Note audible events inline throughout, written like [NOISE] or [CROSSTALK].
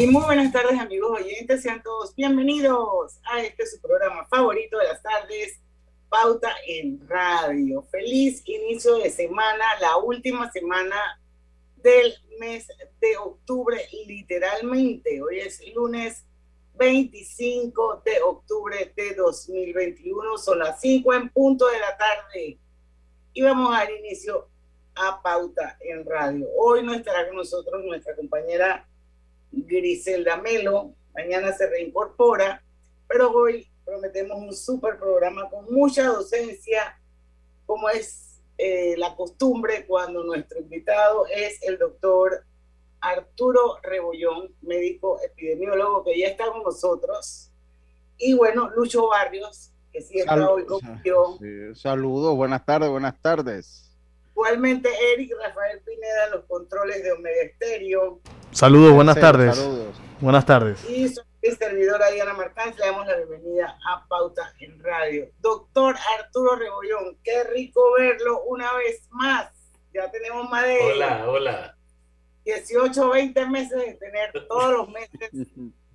Y muy buenas tardes amigos oyentes, sean todos bienvenidos a este su programa favorito de las tardes, Pauta en Radio. Feliz inicio de semana, la última semana del mes de octubre, literalmente. Hoy es lunes 25 de octubre de 2021, son las 5 en punto de la tarde. Y vamos a dar inicio a Pauta en Radio. Hoy no estará con nosotros nuestra compañera Griselda Melo, mañana se reincorpora, pero hoy prometemos un super programa con mucha docencia, como es eh, la costumbre cuando nuestro invitado es el doctor Arturo Rebollón, médico epidemiólogo que ya está con nosotros, y bueno, Lucho Barrios, que sí está hoy conmigo. saludos, buenas tardes, buenas tardes. Igualmente, Eric Rafael Pineda en los controles de Omega Estéreo. Saludos, buenas tardes. Saludos. Buenas tardes. Y soy servidora Diana Martán, le damos la bienvenida a Pauta en Radio. Doctor Arturo Rebollón, qué rico verlo una vez más. Ya tenemos más de hola, hola. 18, 20 meses de tener todos los meses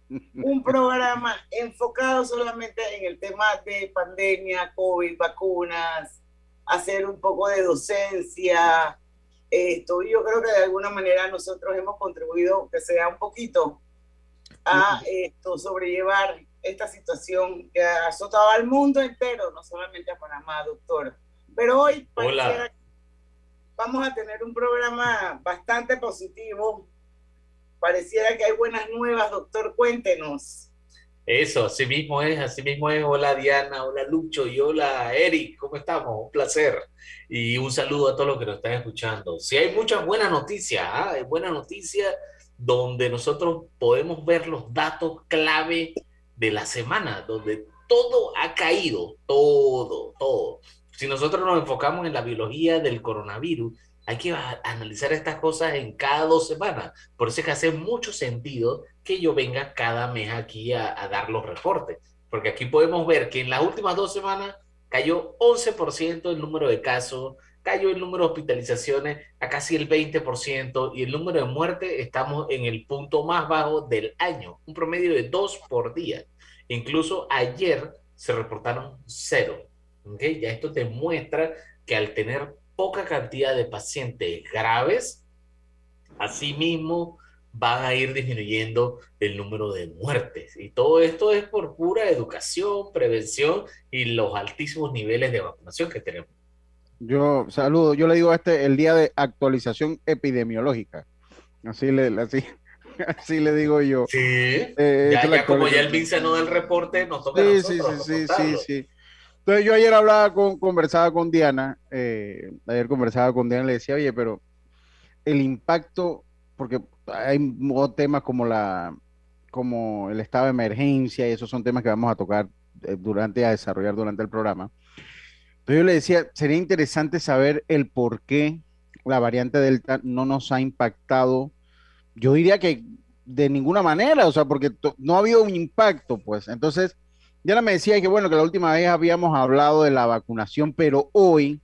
[LAUGHS] un programa enfocado solamente en el tema de pandemia, COVID, vacunas, hacer un poco de docencia. Esto, yo creo que de alguna manera nosotros hemos contribuido, que sea un poquito, a esto, sobrellevar esta situación que ha azotado al mundo entero, no solamente a Panamá, doctor. Pero hoy vamos a tener un programa bastante positivo. Pareciera que hay buenas nuevas, doctor. Cuéntenos. Eso, así mismo es, así mismo es. Hola Diana, hola Lucho y hola Eric, ¿cómo estamos? Un placer. Y un saludo a todos los que nos están escuchando. Si hay muchas buenas noticias, ¿ah? hay buenas noticias donde nosotros podemos ver los datos clave de la semana, donde todo ha caído, todo, todo. Si nosotros nos enfocamos en la biología del coronavirus, hay que analizar estas cosas en cada dos semanas. Por eso es que hace mucho sentido que yo venga cada mes aquí a, dar los reportes. Porque aquí podemos ver que en las últimas dos semanas cayó 11% el número de casos, cayó el número de hospitalizaciones a casi el 20% y el número de muertes estamos en el punto más bajo del año, un promedio de dos por día. Incluso ayer se reportaron cero. ¿okay? Ya esto demuestra que al tener poca cantidad de pacientes graves, asimismo van a ir disminuyendo el número de muertes. Y todo esto es por pura educación, prevención y los altísimos niveles de vacunación que tenemos. Yo saludo, yo le digo a este el día de actualización epidemiológica. Así le, así, [LAUGHS] así le digo yo. Sí, eh, ya, como ya el vince no del reporte, nos toca sí, sí, sí, sí, sí. Entonces yo ayer hablaba con, conversaba con Diana, eh, ayer conversaba con Diana y le decía, oye, pero el impacto, porque hay temas como la como el estado de emergencia y esos son temas que vamos a tocar eh, durante a desarrollar durante el programa. Entonces yo le decía, sería interesante saber el por qué la variante Delta no nos ha impactado. Yo diría que de ninguna manera, o sea, porque no ha habido un impacto, pues. Entonces, ya me decía que bueno, que la última vez habíamos hablado de la vacunación, pero hoy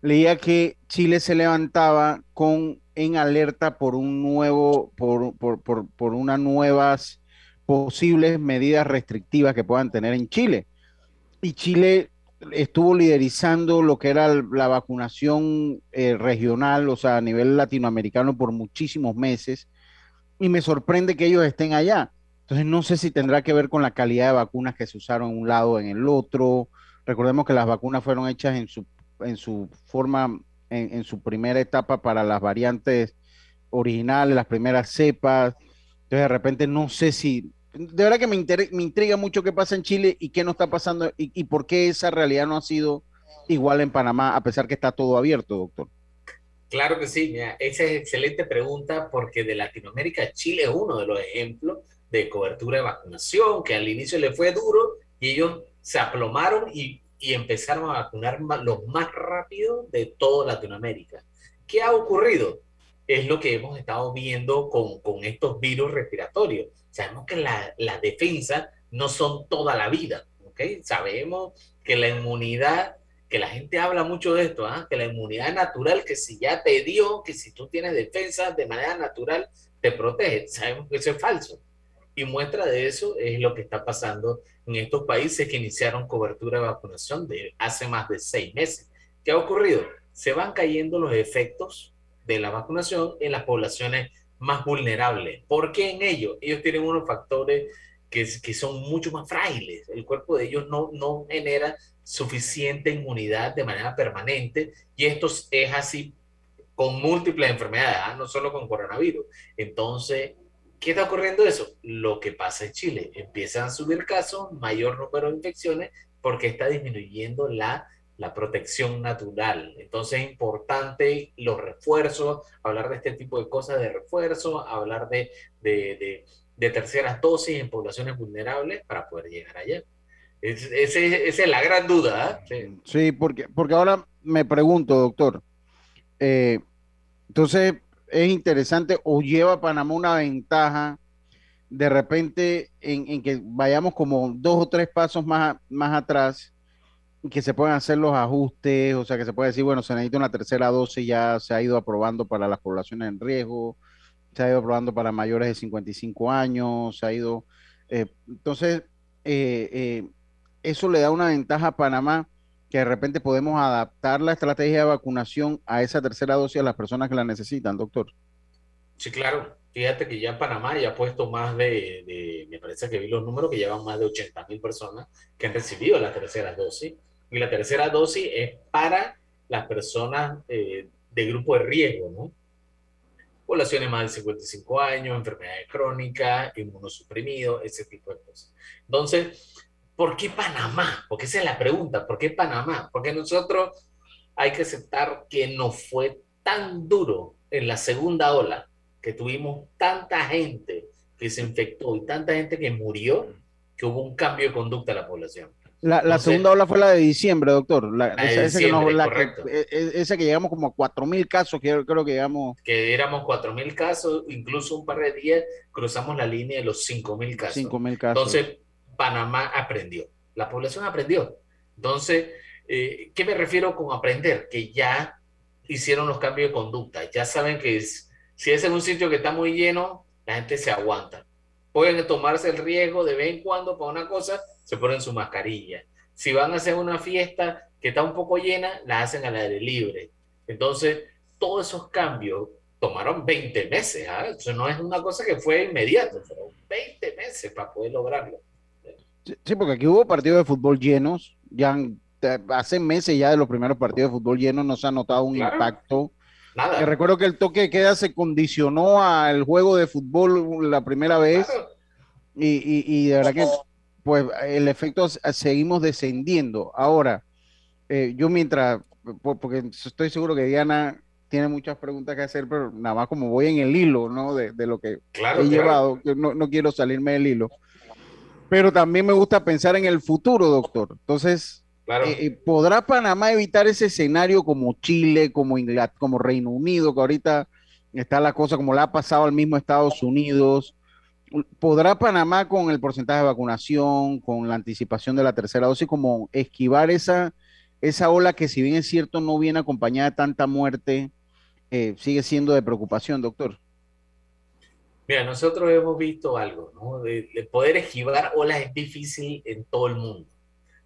leía que Chile se levantaba con en alerta por un nuevo, por, por, por, por unas nuevas posibles medidas restrictivas que puedan tener en Chile. Y Chile estuvo liderizando lo que era la vacunación eh, regional, o sea, a nivel latinoamericano por muchísimos meses. Y me sorprende que ellos estén allá. Entonces no sé si tendrá que ver con la calidad de vacunas que se usaron en un lado o en el otro. Recordemos que las vacunas fueron hechas en su, en su forma, en, su primera etapa para las variantes originales, las primeras cepas. Entonces de repente no sé si, de verdad que me, me intriga mucho qué pasa en Chile y qué no está pasando y, y, por qué esa realidad no ha sido igual en Panamá, a pesar que está todo abierto, doctor? Claro que sí, esa es excelente pregunta porque de Latinoamérica Chile es uno de los ejemplos de cobertura de vacunación, que al inicio le fue duro y ellos se aplomaron y, y empezaron a vacunar los más rápido de toda Latinoamérica. ¿Qué ha ocurrido? Es lo que hemos estado viendo con, con estos virus respiratorios. Sabemos que las la defensas no son toda la vida, ¿ok? Sabemos que la inmunidad que la gente habla mucho de esto, ¿ah? que la inmunidad natural, que si ya te dio, que si tú tienes defensa de manera natural, te protege. Sabemos que eso es falso. Y muestra de eso es lo que está pasando en estos países que iniciaron cobertura de vacunación de hace más de seis meses. ¿Qué ha ocurrido? Se van cayendo los efectos de la vacunación en las poblaciones más vulnerables. ¿Por qué en ellos? Ellos tienen unos factores que, que son mucho más frágiles. El cuerpo de ellos no, no genera suficiente inmunidad de manera permanente y esto es así con múltiples enfermedades, ¿ah? no solo con coronavirus. Entonces, ¿qué está ocurriendo eso? Lo que pasa en Chile, empiezan a subir casos, mayor número de infecciones, porque está disminuyendo la, la protección natural. Entonces es importante los refuerzos, hablar de este tipo de cosas de refuerzo, hablar de, de, de, terceras dosis en poblaciones vulnerables para poder llegar allá. esa es la gran duda. ¿eh? Sí. porque, porque ahora me pregunto, doctor, eh, entonces es interesante o lleva a Panamá una ventaja de repente en, que vayamos como dos o tres pasos más, más atrás que se puedan hacer los ajustes, o sea, que se puede decir, bueno, se necesita una tercera dosis, ya se ha ido aprobando para las poblaciones en riesgo, se ha ido aprobando para mayores de 55 años, se ha ido... Eh, entonces, eh, eh, eso le da una ventaja a Panamá de repente podemos adaptar la estrategia de vacunación a esa tercera dosis a las personas que la necesitan, doctor. Sí, claro. Fíjate que ya Panamá ya ha puesto más de, de me parece que vi los números que llevan más de 80 mil personas que han recibido la tercera dosis. Y la tercera dosis es para las personas eh, de grupo de riesgo, ¿no? Poblaciones más de 55 años, enfermedades crónicas, inmunosuprimidos, ese tipo de cosas. Entonces, ¿por qué Panamá? Porque esa es la pregunta, ¿por qué Panamá? Porque nosotros hay que aceptar que no fue tan duro en la segunda ola, que tuvimos tanta gente que se infectó y tanta gente que murió, que hubo un cambio de conducta en la población. La, segunda ola fue la de diciembre, doctor. La, esa, que llegamos como a 4.000 casos, que creo que llegamos. Que éramos 4.000 casos, incluso un par de días cruzamos la línea de los 5.000 casos. 5.000 casos. Entonces, Panamá aprendió. La población aprendió. Entonces, eh, ¿qué me refiero con aprender? Que ya hicieron los cambios de conducta. Ya saben que si es en un sitio que está muy lleno, la gente se aguanta. Pueden tomarse el riesgo de vez en cuando para una cosa se ponen su mascarilla. Si van a hacer una fiesta que está un poco llena, la hacen al aire libre. Entonces, todos esos cambios tomaron 20 meses. ¿ah? Eso no es una cosa que fue inmediato, fueron 20 meses para poder lograrlo. Sí, porque aquí hubo partidos de fútbol llenos, ya hace meses ya de los primeros partidos de fútbol llenos no se ha notado un impacto. Nada. recuerdo que el toque de queda se condicionó al juego de fútbol la primera vez y, y, de verdad que pues el efecto seguimos descendiendo. Ahora, eh, yo mientras, porque estoy seguro que Diana tiene muchas preguntas que hacer, pero nada más como voy en el hilo, ¿no? De, lo que he llevado, no, no, quiero salirme del hilo. Pero también me gusta pensar en el futuro, doctor. Entonces, eh, eh, ¿podrá Panamá evitar ese escenario como Chile, como Inglaterra, como Reino Unido, que ahorita está la cosa como le ha pasado al mismo Estados Unidos? ¿Podrá Panamá con el porcentaje de vacunación, con la anticipación de la tercera dosis, como esquivar esa, esa ola que si bien es cierto no viene acompañada de tanta muerte, eh, sigue siendo de preocupación, doctor? Mira, nosotros hemos visto algo, ¿no? De, poder esquivar olas es difícil en todo el mundo.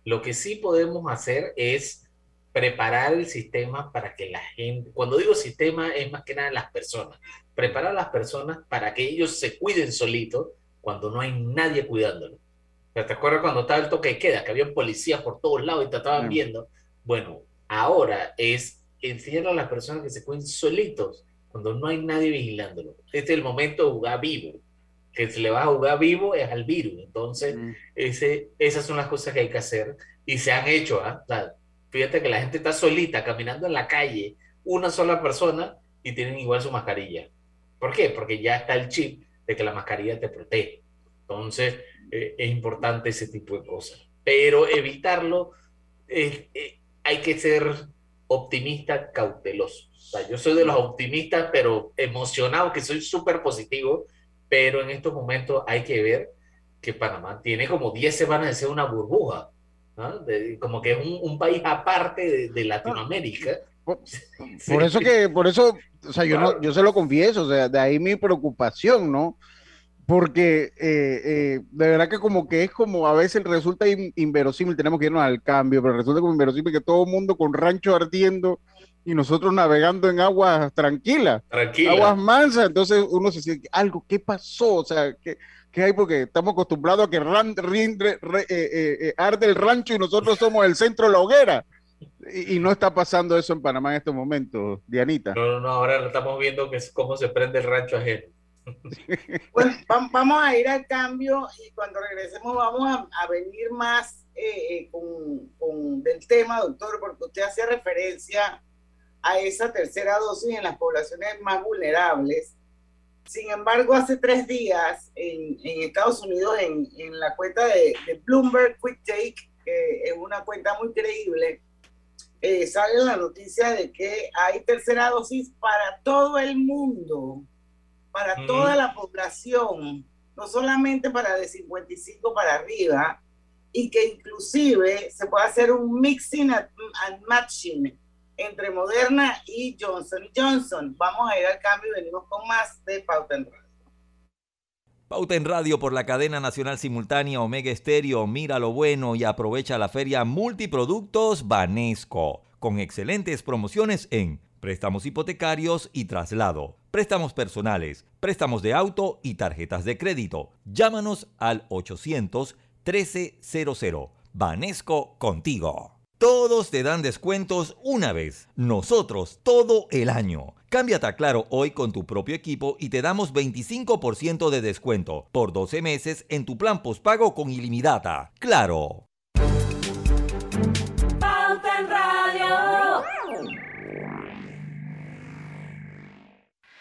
Lo que sí podemos hacer es preparar el sistema para que la gente, cuando digo sistema es más que nada las personas, preparar a las personas para que ellos se cuiden solitos cuando no hay nadie cuidándolo. ¿Te acuerdas cuando estaba el toque de queda, que había policías por todos lados y te estaban viendo? Bueno, ahora es enseñar a las personas que se cuiden solitos cuando no hay nadie vigilándolo. Este es el momento de jugar vivo. Que se le va a jugar vivo es al virus. Entonces, ese, esas son las cosas que hay que hacer y se han hecho. ¿ah? fíjate que la gente está solita caminando en la calle, una sola persona y tienen igual su mascarilla. ¿Por qué? Porque ya está el chip de que la mascarilla te protege. Entonces, eh, es importante ese tipo de cosas. Pero evitarlo, eh, hay que ser optimista, cauteloso. O sea, yo soy de los optimistas, pero emocionado, que soy súper positivo, pero en estos momentos hay que ver que Panamá tiene como 10 semanas de ser una burbuja, como que es un, país aparte de, Latinoamérica. [LAUGHS] Por, eso que, por eso, o sea, yo, no, yo se lo confieso, o sea, de ahí mi preocupación, ¿no? Porque eh, eh, de verdad que como que es como a veces resulta inverosímil, tenemos que irnos al cambio, pero resulta como inverosímil que todo el mundo con rancho ardiendo y nosotros navegando en aguas tranquilas, aguas mansas, entonces uno se dice, algo, ¿qué pasó? O sea, ¿qué, qué hay? Porque estamos acostumbrados a que ran, eh, arde el rancho y nosotros somos el centro de la hoguera. Y, no está pasando eso en Panamá en estos momentos, Dianita. No, no, no, ahora estamos viendo que es cómo se prende el rancho ajeno. Bueno, vamos a ir al cambio y cuando regresemos vamos a, venir más eh, eh, con, del tema, doctor, porque usted hacía referencia a esa tercera dosis en las poblaciones más vulnerables. Sin embargo, hace tres días en, Estados Unidos, en, la cuenta de, Bloomberg Quick Take, que es una cuenta muy creíble, eh, sale la noticia de que hay tercera dosis para todo el mundo para toda la población, no solamente para de 55 para arriba, y que inclusive se puede hacer un mixing and matching entre Moderna y Johnson Johnson. Vamos a ir al cambio y venimos con más de Pauta en Radio. Pauta en Radio por la cadena nacional simultánea Omega Estéreo. Mira lo bueno y aprovecha la feria Multiproductos Banesco, con excelentes promociones en préstamos hipotecarios y traslado, préstamos personales, préstamos de auto y tarjetas de crédito. Llámanos al 800 1300. Banesco contigo. Todos te dan descuentos una vez, nosotros todo el año. Cámbiate a Claro hoy con tu propio equipo y te damos 25% de descuento por 12 meses en tu plan postpago con ilimitada. Claro.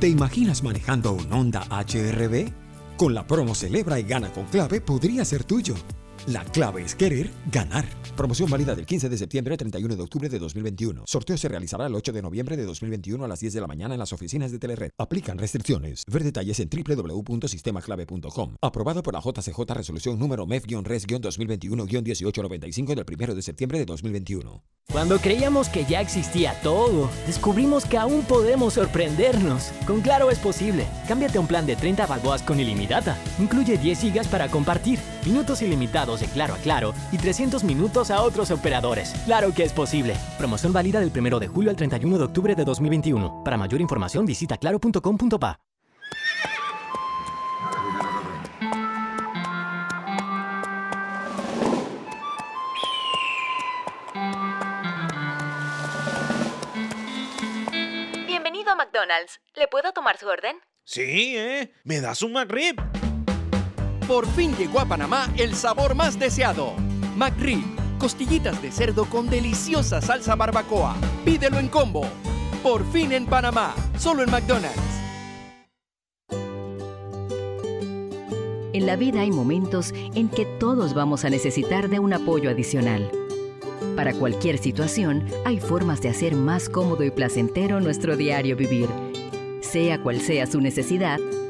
¿Te imaginas manejando un Honda HRB? Con la promo Celebra y Gana con Clave podría ser tuyo. La clave es querer ganar. Promoción válida del 15 de septiembre al 31 de octubre de 2021. Sorteo se realizará el 8 de noviembre de 2021 a las 10 de la mañana en las oficinas de Telered. Aplican restricciones. Ver detalles en www.sistemaclave.com. Aprobado por la JCJ Resolución número MEF-RES-2021-1895 del 1 de septiembre de 2021. Cuando creíamos que ya existía todo, descubrimos que aún podemos sorprendernos. Con Claro es posible. Cámbiate a un plan de 30 balboas con ilimitada. Incluye 10 gigas para compartir, minutos ilimitados de Claro a Claro y 300 minutos a otros operadores. Claro que es posible. Promoción válida del 1 de julio al 31 de octubre de 2021. Para mayor información visita claro.com.pa. Bienvenido a McDonald's. ¿Le puedo tomar su orden? Sí, ¿eh? ¿Me das un McRib? Por fin llegó a Panamá el sabor más deseado. McRib, costillitas de cerdo con deliciosa salsa barbacoa. Pídelo en combo. Por fin en Panamá, solo en McDonald's. En la vida hay momentos en que todos vamos a necesitar de un apoyo adicional. Para cualquier situación, hay formas de hacer más cómodo y placentero nuestro diario vivir. Sea cual sea su necesidad,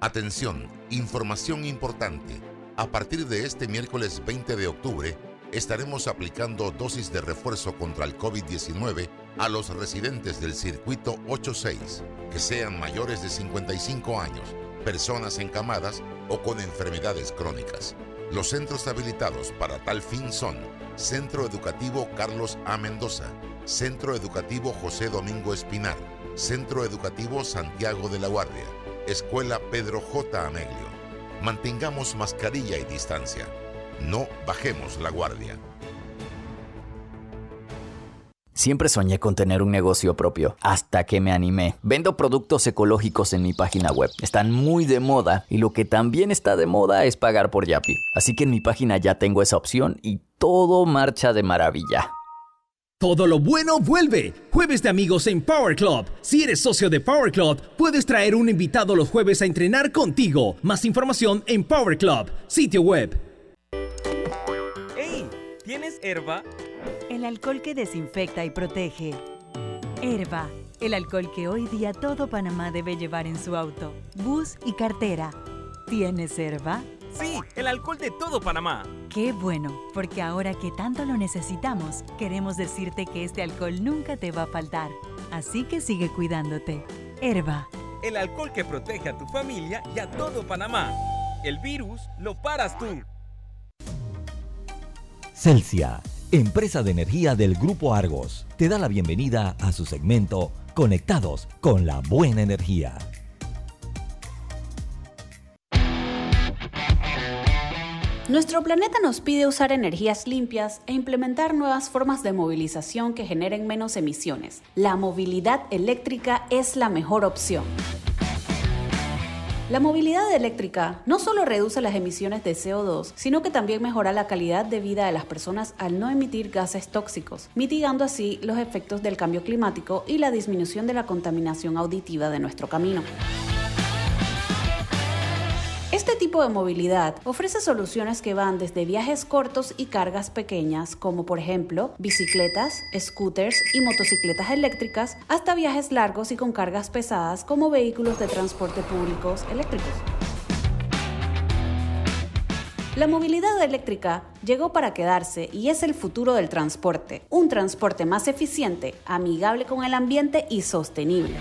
Atención, información importante. A partir de este miércoles 20 de octubre, estaremos aplicando dosis de refuerzo contra el COVID-19 a los residentes del circuito 86, que sean mayores de 55 años, personas encamadas o con enfermedades crónicas. Los centros habilitados para tal fin son Centro Educativo Carlos A. Mendoza, Centro Educativo José Domingo Espinar, Centro Educativo Santiago de la Guardia, Escuela Pedro J. Ameglio. Mantengamos mascarilla y distancia. No bajemos la guardia. Siempre soñé con tener un negocio propio, hasta que me animé. Vendo productos ecológicos en mi página web. Están muy de moda y lo que también está de moda es pagar por Yapi. Así que en mi página ya tengo esa opción y todo marcha de maravilla. Todo lo bueno vuelve. Jueves de amigos en Power Club. Si eres socio de Power Club, puedes traer un invitado los jueves a entrenar contigo. Más información en Power Club, sitio web. ¡Hey! ¿Tienes herba? El alcohol que desinfecta y protege. Herba, el alcohol que hoy día todo Panamá debe llevar en su auto, bus y cartera. ¿Tienes herba? Sí, el alcohol de todo Panamá. Qué bueno, porque ahora que tanto lo necesitamos, queremos decirte que este alcohol nunca te va a faltar. Así que sigue cuidándote. Herba. El alcohol que protege a tu familia y a todo Panamá. El virus lo paras tú. Celsia, empresa de energía del Grupo Argos, te da la bienvenida a su segmento Conectados con la Buena Energía. Nuestro planeta nos pide usar energías limpias e implementar nuevas formas de movilización que generen menos emisiones. La movilidad eléctrica es la mejor opción. La movilidad eléctrica no solo reduce las emisiones de CO2, sino que también mejora la calidad de vida de las personas al no emitir gases tóxicos, mitigando así los efectos del cambio climático y la disminución de la contaminación auditiva de nuestro camino. Este tipo de movilidad ofrece soluciones que van desde viajes cortos y cargas pequeñas, como por ejemplo bicicletas, scooters y motocicletas eléctricas, hasta viajes largos y con cargas pesadas como vehículos de transporte públicos eléctricos. La movilidad eléctrica llegó para quedarse y es el futuro del transporte, un transporte más eficiente, amigable con el ambiente y sostenible.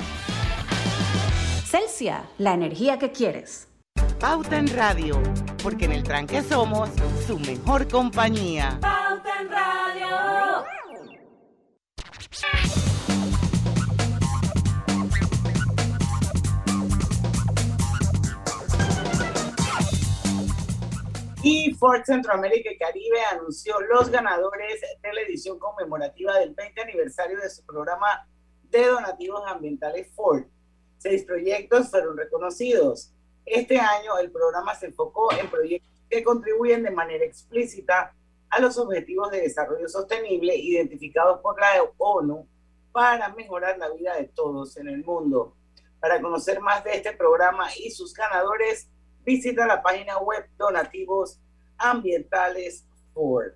Celsia, la energía que quieres. Pauta en Radio, porque en el tranque somos su mejor compañía. Pauta en Radio. Y Ford Centroamérica y Caribe anunció los ganadores de la edición conmemorativa del 20 aniversario de su programa de donativos ambientales Ford. Seis proyectos fueron reconocidos. Este año el programa se enfocó en proyectos que contribuyen de manera explícita a los objetivos de desarrollo sostenible identificados por la ONU para mejorar la vida de todos en el mundo. Para conocer más de este programa y sus ganadores, visita la página web Donativos Ambientales Ford.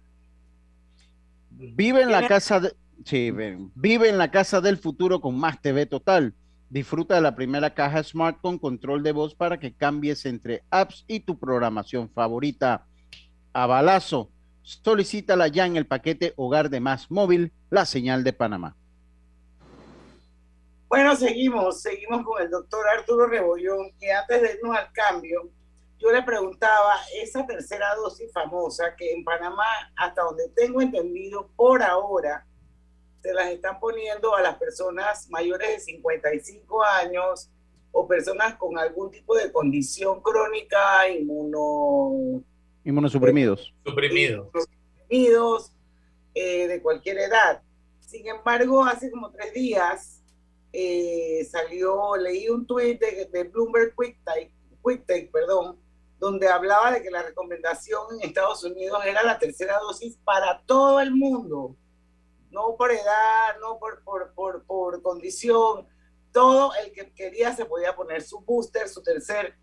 Vive en la casa sí, vive en la casa del futuro con más TV Total. Disfruta de la primera caja Smart con control de voz para que cambies entre apps y tu programación favorita. A balazo, solicítala ya en el paquete Hogar de Más Móvil, la señal de Panamá. Bueno, seguimos, seguimos con el doctor Arturo Rebollón, que antes de irnos al cambio, yo le preguntaba esa tercera dosis famosa que en Panamá, hasta donde tengo entendido, por ahora, se las están poniendo a las personas mayores de 55 años o personas con algún tipo de condición crónica, inmuno... Inmunosuprimidos. Suprimidos. Suprimidos, eh, de cualquier edad. Sin embargo, hace como tres días eh, salió, leí un tweet de, de Bloomberg QuickTake, QuickTake, perdón, donde hablaba de que la recomendación en Estados Unidos era la tercera dosis para todo el mundo, no por edad, no por, por, por, por condición, todo el que quería se podía poner su booster, su tercer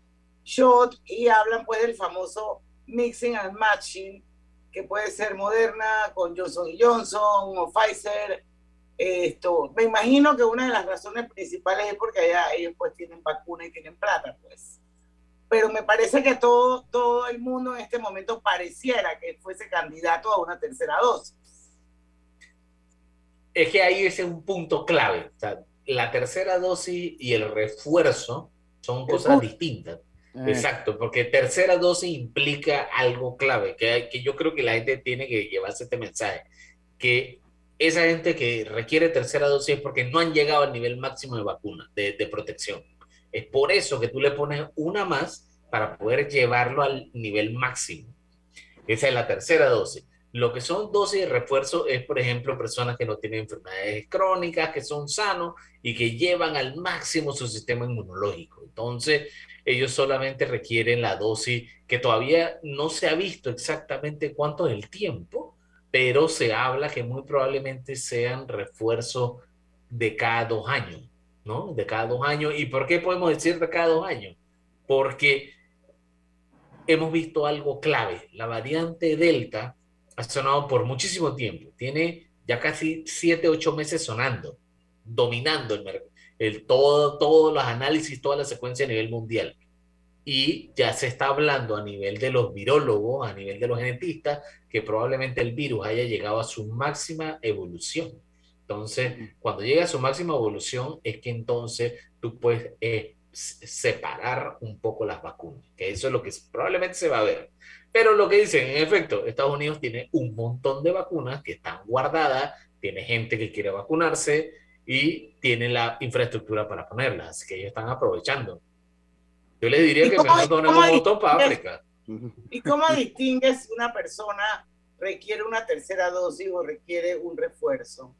shot, y hablan pues del famoso mixing and matching, que puede ser Moderna con Johnson Johnson o Pfizer. Esto, me imagino que una de las razones principales es porque allá ellos pues tienen vacuna y tienen plata, pues. Pero me parece que todo, todo el mundo en este momento pareciera que fuese candidato a una tercera dosis. Es que ahí es un punto clave. O sea, la tercera dosis y el refuerzo son cosas distintas. Eh. Exacto, porque tercera dosis implica algo clave, que, que yo creo que la gente tiene que llevarse este mensaje, que esa gente que requiere tercera dosis es porque no han llegado al nivel máximo de vacuna, de, de protección. Es por eso que tú le pones una más para poder llevarlo al nivel máximo. Esa es la tercera dosis. Lo que son dosis de refuerzo es, por ejemplo, personas que no tienen enfermedades crónicas, que son sanos y que llevan al máximo su sistema inmunológico. Entonces, ellos solamente requieren la dosis que todavía no se ha visto exactamente cuánto es el tiempo, pero se habla que muy probablemente sean refuerzos de cada dos años, ¿no? De cada dos años. ¿Y por qué podemos decir de cada dos años? Porque hemos visto algo clave. La variante Delta ha sonado por muchísimo tiempo. Tiene ya casi siete, ocho meses sonando, dominando el mercado. El, todo, todos los análisis, toda la secuencia a nivel mundial. Y ya se está hablando a nivel de los virólogos, a nivel de los genetistas, que probablemente el virus haya llegado a su máxima evolución. Entonces, cuando llega a su máxima evolución, es que entonces tú puedes eh, separar un poco las vacunas, que eso es lo que probablemente se va a ver. Pero lo que dicen, en efecto, Estados Unidos tiene un montón de vacunas que están guardadas, tiene gente que quiere vacunarse y tiene la infraestructura para ponerlas, así que ellos están aprovechando. Yo les diría que mejor un montón para África. ¿Y cómo distingues si una persona requiere una tercera dosis o requiere un refuerzo?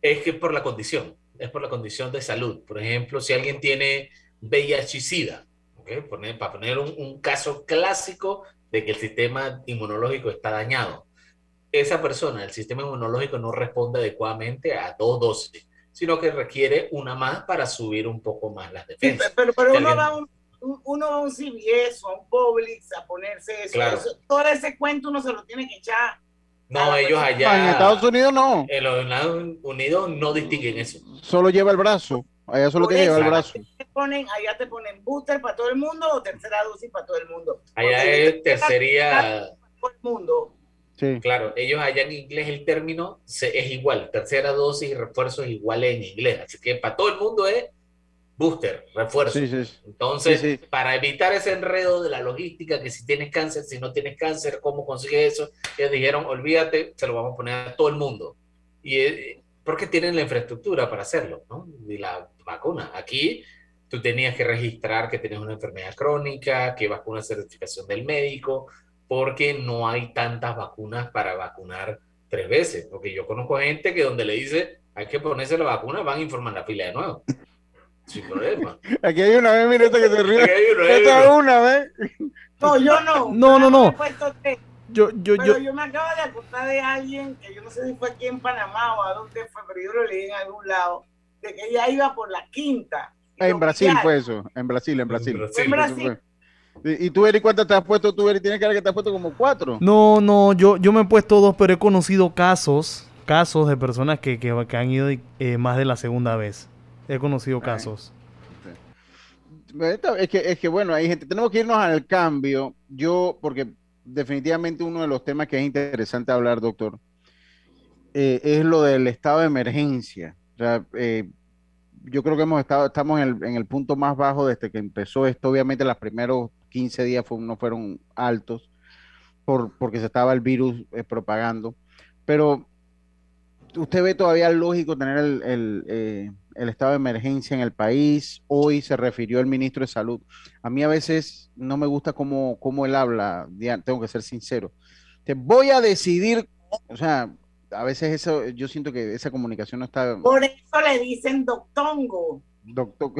Es que por la condición, es por la condición de salud. Por ejemplo, si alguien tiene VIH y SIDA, ¿okay? Poner, para poner un, un, caso clásico de que el sistema inmunológico está dañado. Esa persona, el sistema inmunológico no responde adecuadamente a dos dosis, sino que requiere una más para subir un poco más las defensas. Sí, pero, pero uno, alguien- va a un, un- uno va a un CVS o a un Publix a ponerse eso, Claro. eso- Todo ese cuento uno se lo tiene que echar. No, ellos allá. En Estados Unidos no. En los Estados Unidos no distinguen eso. Solo lleva el brazo. Allá solo tiene que llevar el brazo. te ponen, allá te ponen booster para todo el mundo o tercera dosis para todo el mundo. Allá Porque es tercería. todo el mundo. Sí. Claro, ellos allá en inglés el término se- es igual, tercera dosis y refuerzo es igual en inglés, así que para todo el mundo es booster, refuerzo. Sí, sí. Entonces, Sí, sí. para evitar ese enredo de la logística, que si tienes cáncer, si no tienes cáncer, ¿cómo consigues eso? Ellos dijeron, olvídate, se lo vamos a poner a todo el mundo. Y eh, porque tienen la infraestructura para hacerlo, ¿no? Y la vacuna. Aquí tú tenías que registrar que tenías una enfermedad crónica, que ibas con una certificación del médico, porque no hay tantas vacunas para vacunar tres veces. Porque yo conozco gente que donde le dice, hay que ponerse la vacuna, van a informar la fila de nuevo. Sin problema. [LAUGHS] Aquí hay una vez, mira esta que se ríe. Aquí hay una, hay Esta una. es una vez. No, yo no. No, no, no. Yo, yo, Pero yo, yo me acabo de acordar de alguien que yo no sé si fue aquí en Panamá o a dónde fue, pero yo lo leí en algún lado, de que ella iba por la quinta. y En Brasil fue eso. En Brasil, en Brasil. En Brasil. ¿Y tú, Eri, cuántas te has puesto? Tú, Eri, tienes cara que te has puesto como cuatro. no, no, yo, yo me he puesto dos, pero he conocido casos, casos de personas que, que, que han ido eh, más de la segunda vez. He conocido casos. Es que, es que bueno, hay gente, tenemos que irnos al cambio. Yo, porque definitivamente uno de los temas que es interesante hablar, doctor, eh, es lo del estado de emergencia. O sea, eh, yo creo que hemos estado, estamos en el, en el punto más bajo desde que empezó esto. Obviamente, los primeros 15 días no fueron altos por, porque se estaba el virus eh, propagando. Pero ¿Usted ve todavía lógico tener el, el estado de emergencia en el país? Hoy se refirió el ministro de Salud. A mí a veces no me gusta cómo, cómo él habla, tengo que ser sincero. Te voy a decidir O sea, a veces eso, yo siento que esa comunicación no está. Por eso le dicen doctongo. Doctor.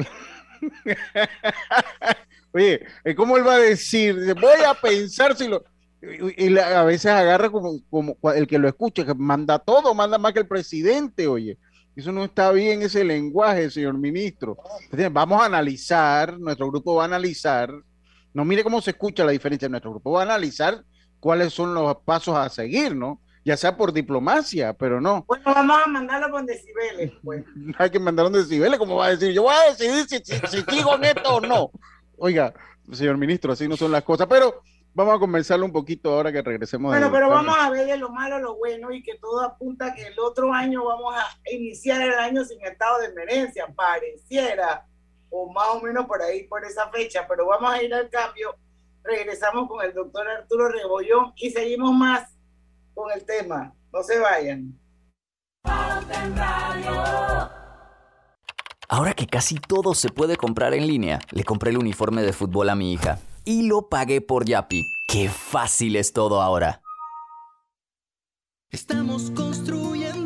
[LAUGHS] Oye, ¿cómo él va a decir? Voy a pensar si lo. Y, y a veces agarra como, como el que lo escucha, que manda todo, manda más que el presidente, oye. Eso no está bien ese lenguaje, señor ministro. Vamos a analizar, nuestro grupo va a analizar, no mire cómo se escucha la diferencia, nuestro grupo va a analizar cuáles son los pasos a seguir, ¿no? Ya sea por diplomacia, pero no. Bueno, vamos a mandarlo con decibeles, pues. [LAUGHS] Hay que mandarlo con decibeles, como va a decir, yo voy a decidir si, si, si sigo en esto o no. Oiga, señor ministro, así no son las cosas, pero vamos a conversarlo un poquito ahora que regresemos. Bueno, pero vamos a ver de lo malo lo bueno y que todo apunta que el otro año vamos a iniciar el año sin estado de emergencia, pareciera, o más o menos por ahí, por esa fecha, pero vamos a ir al cambio. Regresamos con el doctor Arturo Rebollón y seguimos más con el tema. No se vayan. Ahora que casi todo se puede comprar en línea, le compré el uniforme de fútbol a mi hija y lo pagué por Yapi. ¡Qué fácil es todo ahora! Estamos construyendo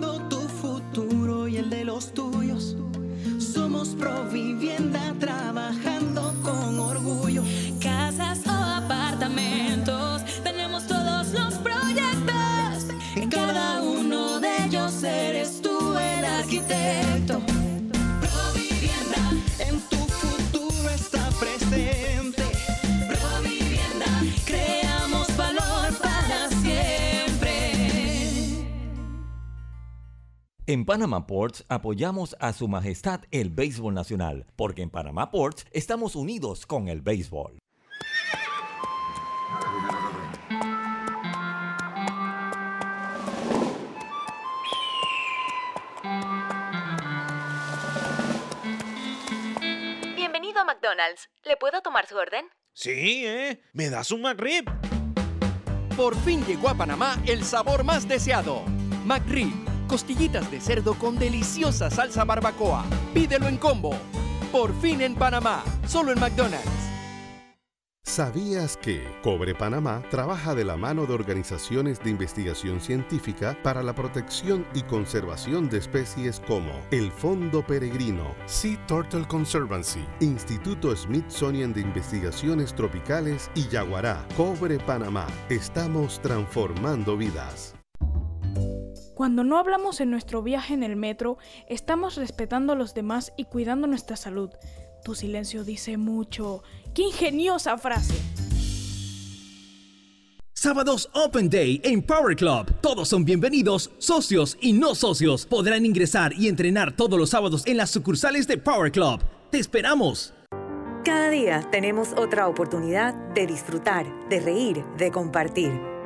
En Panama Ports apoyamos a Su Majestad el Béisbol Nacional, porque en Panama Ports estamos unidos con el béisbol. Bienvenido a McDonald's. ¿Le puedo tomar su orden? Sí, ¿eh? ¿Me das un McRib? Por fin llegó a Panamá el sabor más deseado. McRib, costillitas de cerdo con deliciosa salsa barbacoa. Pídelo en combo. Por fin en Panamá, solo en McDonald's. ¿Sabías que Cobre Panamá trabaja de la mano de organizaciones de investigación científica para la protección y conservación de especies como el Fondo Peregrino, Sea Turtle Conservancy, Instituto Smithsonian de Investigaciones Tropicales y Yaguará? Cobre Panamá. Estamos transformando vidas. Cuando no hablamos en nuestro viaje en el metro, estamos respetando a los demás y cuidando nuestra salud. Tu silencio dice mucho. ¡Qué ingeniosa frase! Sábados Open Day en Power Club. Todos son bienvenidos, socios y no socios. Podrán ingresar y entrenar todos los sábados en las sucursales de Power Club. ¡Te esperamos! Cada día tenemos otra oportunidad de disfrutar, de reír, de compartir.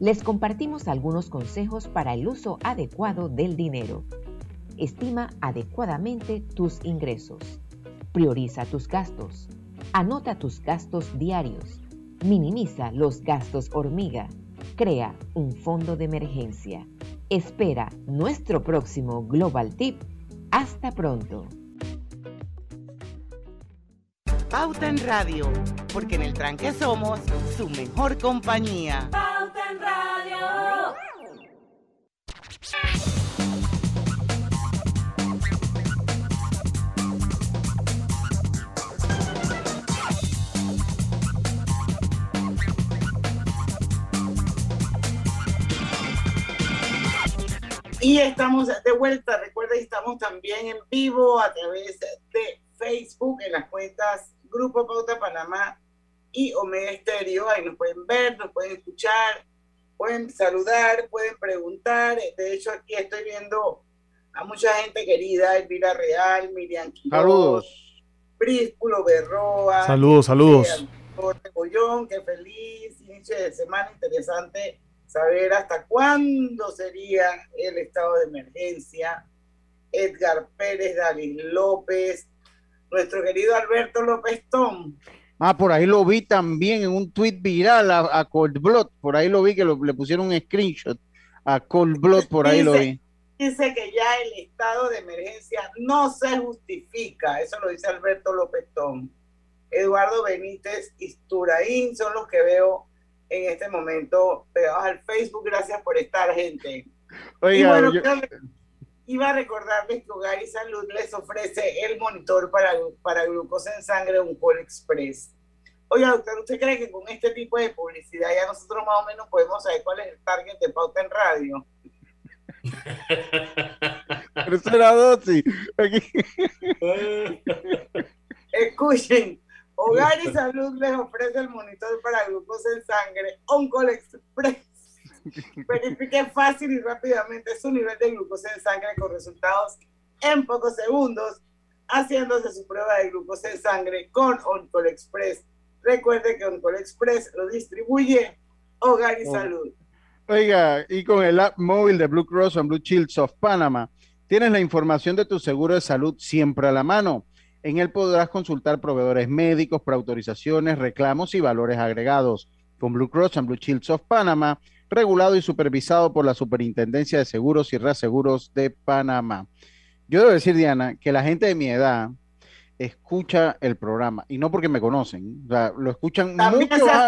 Les compartimos algunos consejos para el uso adecuado del dinero. Estima adecuadamente tus ingresos. Prioriza tus gastos. Anota tus gastos diarios. Minimiza los gastos hormiga. Crea un fondo de emergencia. Espera nuestro próximo Global Tip. Hasta pronto. Pauta en Radio, porque en el tranque somos su mejor compañía. Pauta Y estamos de vuelta. Recuerda, estamos también en vivo a través de Facebook en las cuentas Grupo Pauta Panamá y Omega Estéreo. Ahí nos pueden ver, nos pueden escuchar, pueden saludar, pueden preguntar. De hecho, aquí estoy viendo a mucha gente querida, Elvira Real, Miriam Quiroz, Saludos. Berroa. Saludos, saludos. Jorge Bollón, qué feliz inicio de semana, interesante saber hasta cuándo sería el estado de emergencia. Edgar Pérez, David López, nuestro querido Alberto López Tom. Ah, por ahí lo vi también en un tweet viral a, a Cold Blood. Por ahí lo vi que lo- le pusieron un screenshot a Cold Blood, por ahí lo vi. Dice que ya el estado de emergencia no se justifica, eso lo dice Alberto López Tom. Eduardo Benítez y Turaín son los que veo en este momento pegados al Facebook. Gracias por estar, gente. Oiga, y bueno, yo- creo que iba a recordarles que Hogar y Salud les ofrece el monitor para, para glucosa en sangre Uncol Express. Oiga, doctor, ¿usted cree que con este tipo de publicidad ya nosotros más o menos podemos saber cuál es el target de pauta en radio? Tercera dosis. [LAUGHS] [LAUGHS] Escuchen, Hogar y Salud les ofrece el monitor para glucosa en sangre Oncol Express. [LAUGHS] Verifique fácil y rápidamente su nivel de glucosa en sangre con resultados en pocos segundos, haciéndose su prueba de glucosa en sangre con Oncol Express. Recuerde que Oncol Express lo distribuye Hogar y Oh. Salud. Oiga, y con el app móvil de Blue Cross and Blue Shields of Panama, tienes la información de tu seguro de salud siempre a la mano. En él podrás consultar proveedores médicos, preautorizaciones, reclamos y valores agregados. Con Blue Cross and Blue Shields of Panama, regulado y supervisado por la Superintendencia de Seguros y Reaseguros de Panamá. Yo debo decir, Diana, que la gente de mi edad escucha el programa, y no porque me conocen, o sea, lo escuchan También mucho prueba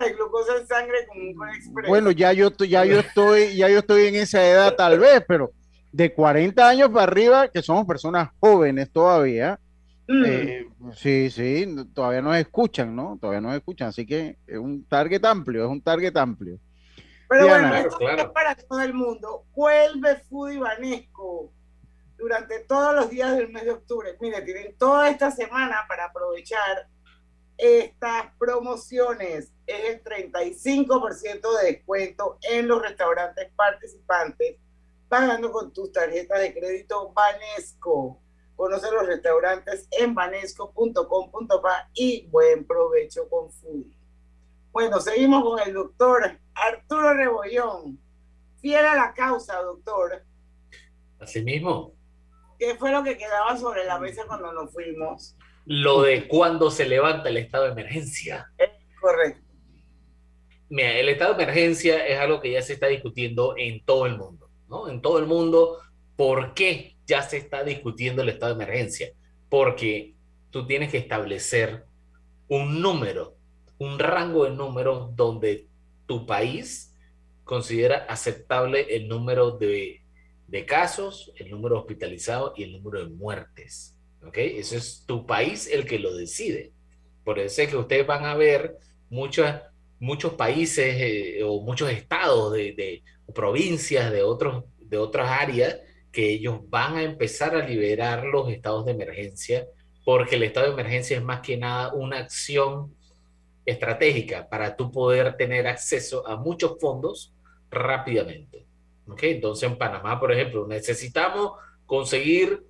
de glucosa en sangre con Oncol Express. bueno, ya yo, estoy- ya yo estoy, ya yo estoy en esa edad tal vez, pero de 40 años para arriba, que somos personas jóvenes todavía, Mm. eh, sí, sí, todavía nos escuchan, ¿no? Todavía nos escuchan, así que es un target amplio, es un target amplio. Pero Diana. bueno, esto es para todo el mundo. Vuelve Food Ibanesco durante todos los días del mes de octubre. Mire, tienen toda esta semana para aprovechar estas promociones. Es el 35% de descuento en los restaurantes participantes, pagando con tus tarjetas de crédito Banesco. Conoce los restaurantes en banesco.com.pa y buen provecho con Food. Bueno, seguimos con el doctor Arturo Rebollón. Fiel a la causa, doctor. Así mismo, ¿Qué fue lo que quedaba sobre la mesa cuando nos fuimos? lo de cuando se levanta el estado de emergencia. Correcto. Mira, el estado de emergencia es algo que ya se está discutiendo en todo el mundo, ¿no? En todo el mundo, ¿por qué ya se está discutiendo el estado de emergencia? Porque tú tienes que establecer un número, un rango de números donde tu país considera aceptable el número de, de casos, el número hospitalizados y el número de muertes. ¿Ok? Eso es tu país el que lo decide. Por eso es que ustedes van a ver muchas, muchos países eh, o muchos estados de, de- provincias de, otros, de otras áreas que ellos van a empezar a liberar los estados de emergencia porque el estado de emergencia es más que nada una acción estratégica para tú poder tener acceso a muchos fondos rápidamente. ¿ok? Entonces en Panamá, por ejemplo, necesitamos conseguir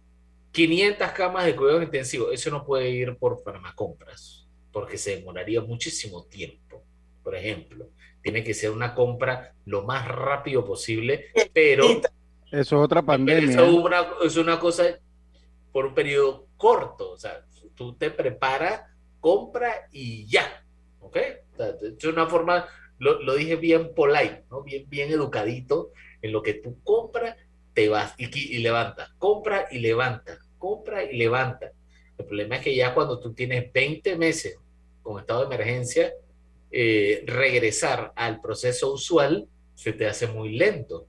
500 camas de cuidados intensivos. Eso no puede ir por Panamá Compras porque se demoraría muchísimo tiempo. Por ejemplo, tiene que ser una compra lo más rápido posible, pero Eso es otra pandemia. eso es una, es una cosa por un periodo corto. O sea, tú te preparas, compra y ya. ¿Ok? O sea, es una forma, lo, lo dije bien polite, ¿no? Bien, bien educadito, en lo que tú compras, te vas y, y levanta. Compra y levanta. Compra y levanta. El problema es que ya cuando tú tienes 20 meses con estado de emergencia, eh, regresar al proceso usual se te hace muy lento.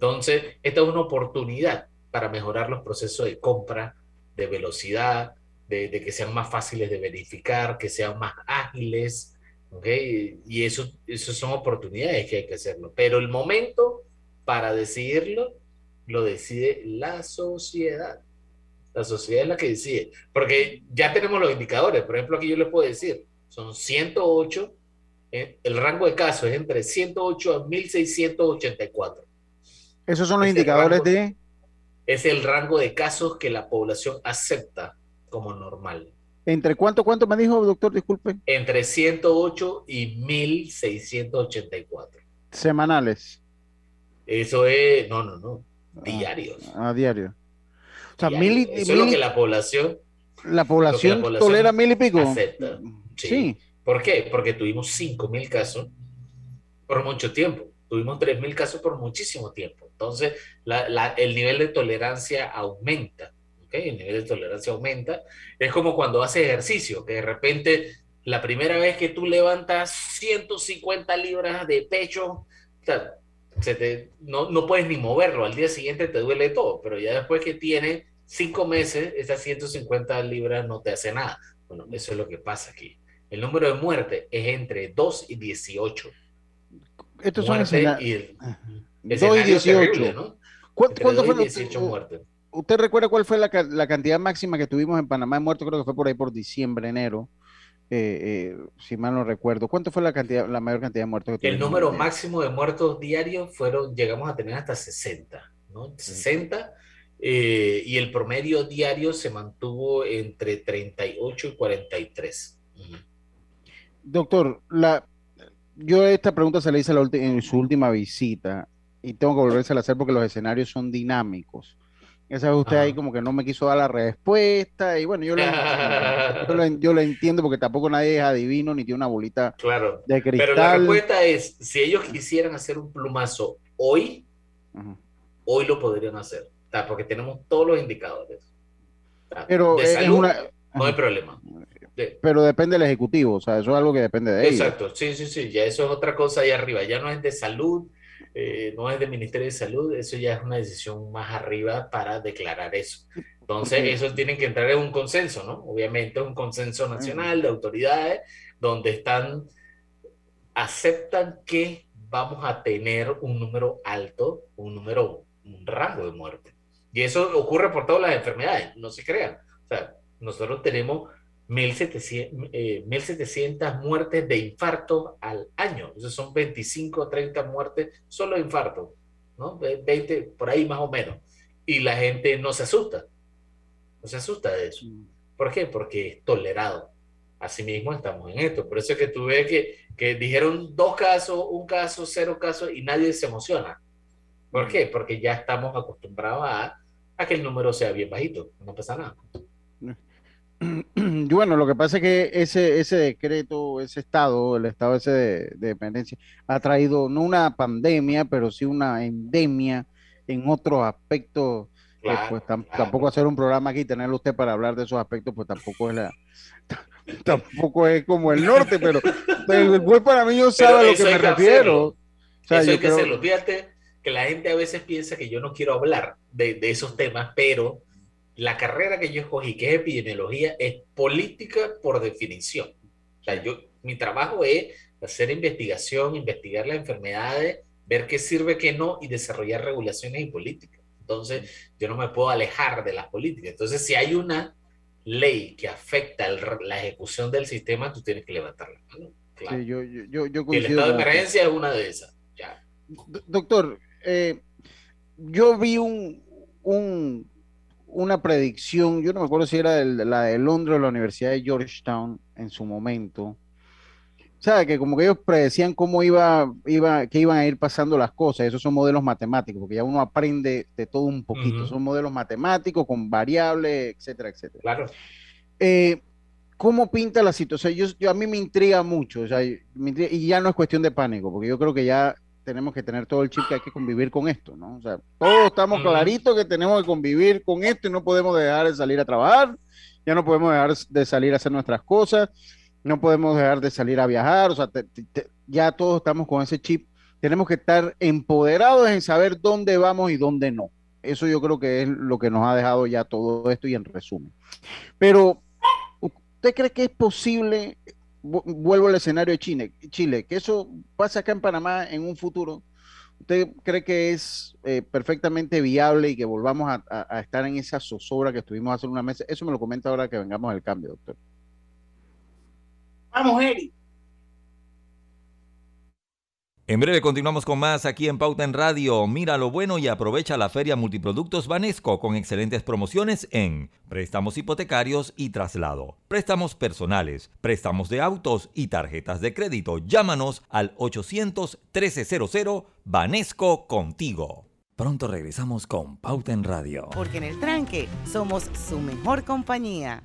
Entonces, esta es una oportunidad para mejorar los procesos de compra, de velocidad, de, de que sean más fáciles de verificar, que sean más ágiles, ¿ok? Y eso, eso son oportunidades que hay que hacerlo. Pero el momento para decidirlo lo decide la sociedad. La sociedad es la que decide. Porque ya tenemos los indicadores. Por ejemplo, aquí yo les puedo decir, son 108, eh, el rango de casos es entre 108 a 1684. Esos son los Ese indicadores rango- de... es el rango de casos que la población acepta como normal. ¿Entre cuánto, cuánto me dijo, doctor? Disculpe. Entre 108 y 1684. Semanales. Eso es, no, no, no, diarios. A diario. O sea, mil y, Eso es lo que la población la población, la tolera mil y pico. acepta. Sí. Sí. ¿Por qué? Porque tuvimos 5.000 casos por mucho tiempo. Tuvimos 3.000 casos por muchísimo tiempo. Entonces, la- la- el nivel de tolerancia aumenta. ¿ok? El nivel de tolerancia aumenta. Es como cuando haces ejercicio, que de repente la primera vez que tú levantas 150 libras de pecho, o sea, se te- no, no puedes ni moverlo. Al día siguiente te duele todo, pero ya después que tienes cinco meses, esas 150 libras no te hace nada. Bueno, eso es lo que pasa aquí. El número de muertes es entre 2 y 18. Estos son y el- 2 y escenario 18. terrible, ¿no? ¿Cu- Entre ¿Cuánto 2 fue y lo- 18 muertes. ¿Usted recuerda cuál fue la, ca- la cantidad máxima que tuvimos en Panamá de muertos? Creo que fue por ahí por diciembre, enero, eh, eh, si mal no recuerdo. ¿Cuánto fue la cantidad, la mayor cantidad de muertos que El tuvimos? número máximo de muertos diarios fueron, llegamos a tener hasta 60, ¿no? 60, eh, y el promedio diario se mantuvo entre 38 y 43. Ujú. Doctor, la, yo esta pregunta se la hice la en su última visita y tengo que volverse a hacer porque los escenarios son dinámicos. Esa usted ahí como que no me quiso dar la respuesta y bueno, yo lo, [LAUGHS] yo lo yo lo entiendo porque tampoco nadie es adivino ni tiene una bolita Claro. de Pero la cristal. respuesta es, si ellos quisieran hacer un plumazo hoy, hoy lo podrían hacer, porque tenemos todos los indicadores. Pero de salud, una- no hay problema. De- Pero depende del ejecutivo, o sea, eso es algo que depende de ellos. Exacto, sí, sí, sí, ya eso es otra cosa ahí arriba, ya no es de salud, eh, no es del Ministerio de Salud, eso ya es una decisión más arriba para declarar eso. Entonces, eso tienen que entrar en un consenso, ¿no? Obviamente, un consenso nacional de autoridades donde están, aceptan que vamos a tener un número alto, un número, un rango de muerte. Y eso ocurre por todas las enfermedades, no se crean. O sea, nosotros tenemos 1.700, eh, 1.700 muertes de infarto al año. Eso son 25 o 30 muertes solo de infarto, ¿no? Ve- 20 por ahí más o menos. Y la gente no se asusta. No se asusta de eso. ¿Por qué? Porque es tolerado. Asimismo estamos en esto. Por eso es que tú ves que, que dijeron dos casos, un caso, cero casos y nadie se emociona. ¿Por qué? Porque ya estamos acostumbrados a, a que el número sea bien bajito. No pasa nada. [CLEARS THROAT] Y bueno, lo que pasa es que ese, ese decreto, ese estado, el estado ese de, de dependencia, ha traído no una pandemia, pero sí una endemia en otros aspectos. pues tam- tampoco hacer un programa aquí, y tenerlo usted para hablar de esos aspectos, pues tampoco es la, [LAUGHS] tampoco es como el norte, pero el, para mí yo sabe a lo que me refiero. O sea, Eso yo hay que creo-. Fíjate que la gente a veces piensa que yo no quiero hablar de, de esos temas, pero la carrera que yo escogí, que es epidemiología, es política por definición. O sea, yo, mi trabajo es hacer investigación, investigar las enfermedades, ver qué sirve, qué no, y desarrollar regulaciones y políticas. Entonces, yo no me puedo alejar de las políticas. Entonces, si hay una ley que afecta el- la ejecución del sistema, tú tienes que levantar la mano. Claro. Sí, yo, yo, yo, yo Y el estado de emergencia es una de esas. Ya. Doctor, eh, yo vi un, un- una predicción, yo no me acuerdo si era la de Londres o la Universidad de Georgetown en su momento. O sea, que como que ellos predecían cómo iba, iba, que iban a ir pasando las cosas. Esos son modelos matemáticos, porque ya uno aprende de todo un poquito. Son modelos matemáticos con variables, etcétera, etcétera. Claro. Eh, ¿cómo pinta la situación? Yo, yo- a mí me intriga mucho, o sea, me intriga- y ya no es cuestión de pánico, porque yo creo que ya tenemos que tener todo el chip que hay que convivir con esto, ¿no? O sea, todos estamos claritos que tenemos que convivir con esto y no podemos dejar de salir a trabajar, ya no podemos dejar de salir a hacer nuestras cosas, no podemos dejar de salir a viajar, o sea, te- te- te- ya todos estamos con ese chip. Tenemos que estar empoderados en saber dónde vamos y dónde no. Eso yo creo que es lo que nos ha dejado ya todo esto y en resumen. Pero, ¿usted cree que es posible, vuelvo al escenario de Chile, Chile, que eso pase acá en Panamá en un futuro? ¿Usted cree que es eh, perfectamente viable y que volvamos a, a- estar en esa zozobra que estuvimos hace una mesa? Eso me lo comenta ahora que vengamos al cambio, doctor. Vamos, Eri. En breve continuamos con más aquí en Pauta en Radio. Mira lo bueno y aprovecha la Feria Multiproductos Banesco con excelentes promociones en préstamos hipotecarios y traslado, préstamos personales, préstamos de autos y tarjetas de crédito. Llámanos al 800-1300 Banesco contigo. Pronto regresamos con Pauta en Radio. Porque en el tranque somos su mejor compañía.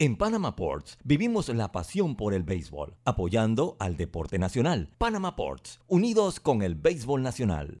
En Panama Ports vivimos la pasión por el béisbol, apoyando al deporte nacional. Panama Ports, unidos con el béisbol nacional.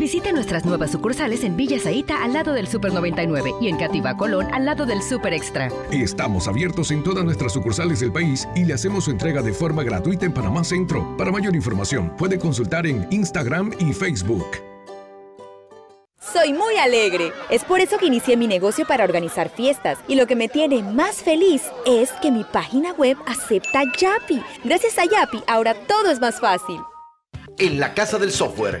Visite nuestras nuevas sucursales en Villa Zaita al lado del Super 99 y en Cativa Colón al lado del Super Extra. Estamos abiertos en todas nuestras sucursales del país y le hacemos su entrega de forma gratuita en Panamá Centro. Para mayor información, puede consultar en Instagram y Facebook. Soy muy alegre. Es por eso que inicié mi negocio para organizar fiestas. Y lo que me tiene más feliz es que mi página web acepta Yapi. Gracias a Yapi, ahora todo es más fácil. En la Casa del Software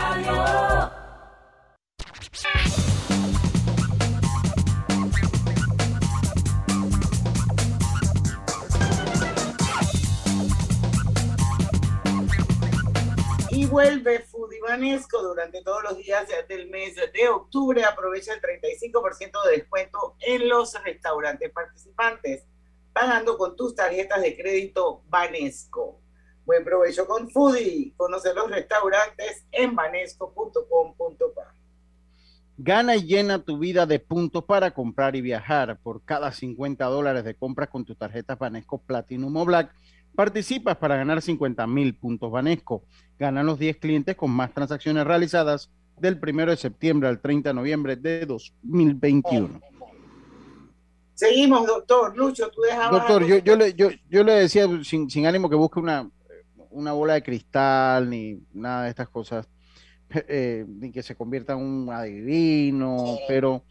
vuelve Fudibanesco durante todos los días del mes de octubre. Aprovecha el 35% de descuento en los restaurantes participantes, pagando con tus tarjetas de crédito Banesco. Buen provecho con Foodie. Conocer los restaurantes en banesco.com.pa. Gana y llena tu vida de puntos para comprar y viajar. Por cada 50 dólares de compras con tu tarjeta Banesco Platinum o Black, participas para ganar 50 mil puntos Banesco. Ganan los 10 clientes con más transacciones realizadas del 1 de septiembre al 30 de noviembre de 2021. Seguimos, doctor. Lucho, tú dejabas. Doctor, yo, yo, le, yo, yo le decía sin, sin ánimo que busque una, una bola de cristal ni nada de estas cosas, [LAUGHS] eh, ni que se convierta en un adivino, pero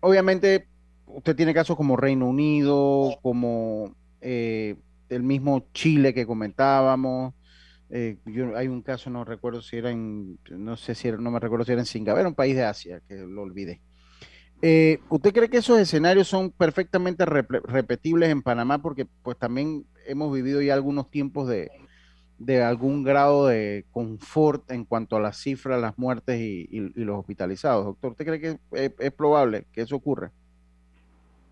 obviamente usted tiene casos como Reino Unido, como eh, el mismo Chile que comentábamos. eh, hay un caso, no recuerdo si era en, no sé si era, no me recuerdo si era en Singapur, un país de Asia, que lo olvidé. Eh, ¿Usted cree que esos escenarios son perfectamente repetibles en Panamá? Porque pues también hemos vivido ya algunos tiempos de, de algún grado de confort en cuanto a las cifras, las muertes y, los hospitalizados. Doctor, ¿usted cree que es, es probable que eso ocurra?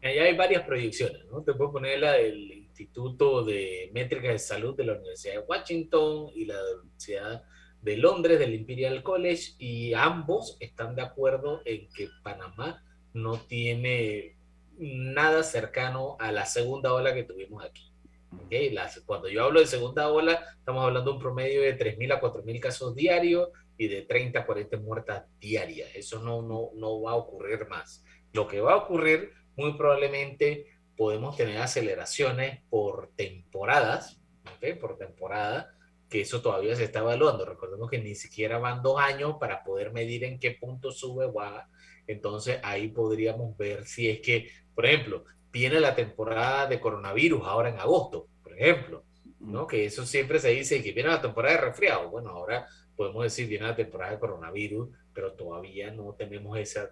Ahí hay varias proyecciones, ¿no? Te puedo poner la del Instituto de Métricas de Salud de la Universidad de Washington y la Universidad de Londres, del Imperial College, y ambos están de acuerdo en que Panamá no tiene nada cercano a la segunda ola que tuvimos aquí. ¿ok? Las- cuando yo hablo de segunda ola, estamos hablando de un promedio de 3.000 a 4.000 casos diarios y de 30 a 40 muertas diarias. Eso no, no, no va a ocurrir más. Lo que va a ocurrir, muy probablemente podemos tener aceleraciones por temporadas, ¿ok? por temporada, que eso todavía se está evaluando. Recordemos que ni siquiera van dos años para poder medir en qué punto sube o baja. Entonces ahí podríamos ver si es que, por ejemplo, viene la temporada de coronavirus ahora en agosto, por ejemplo, ¿no? Que eso siempre se dice que viene la temporada de resfriado. Bueno, ahora podemos decir viene la temporada de coronavirus, pero todavía no tenemos esa,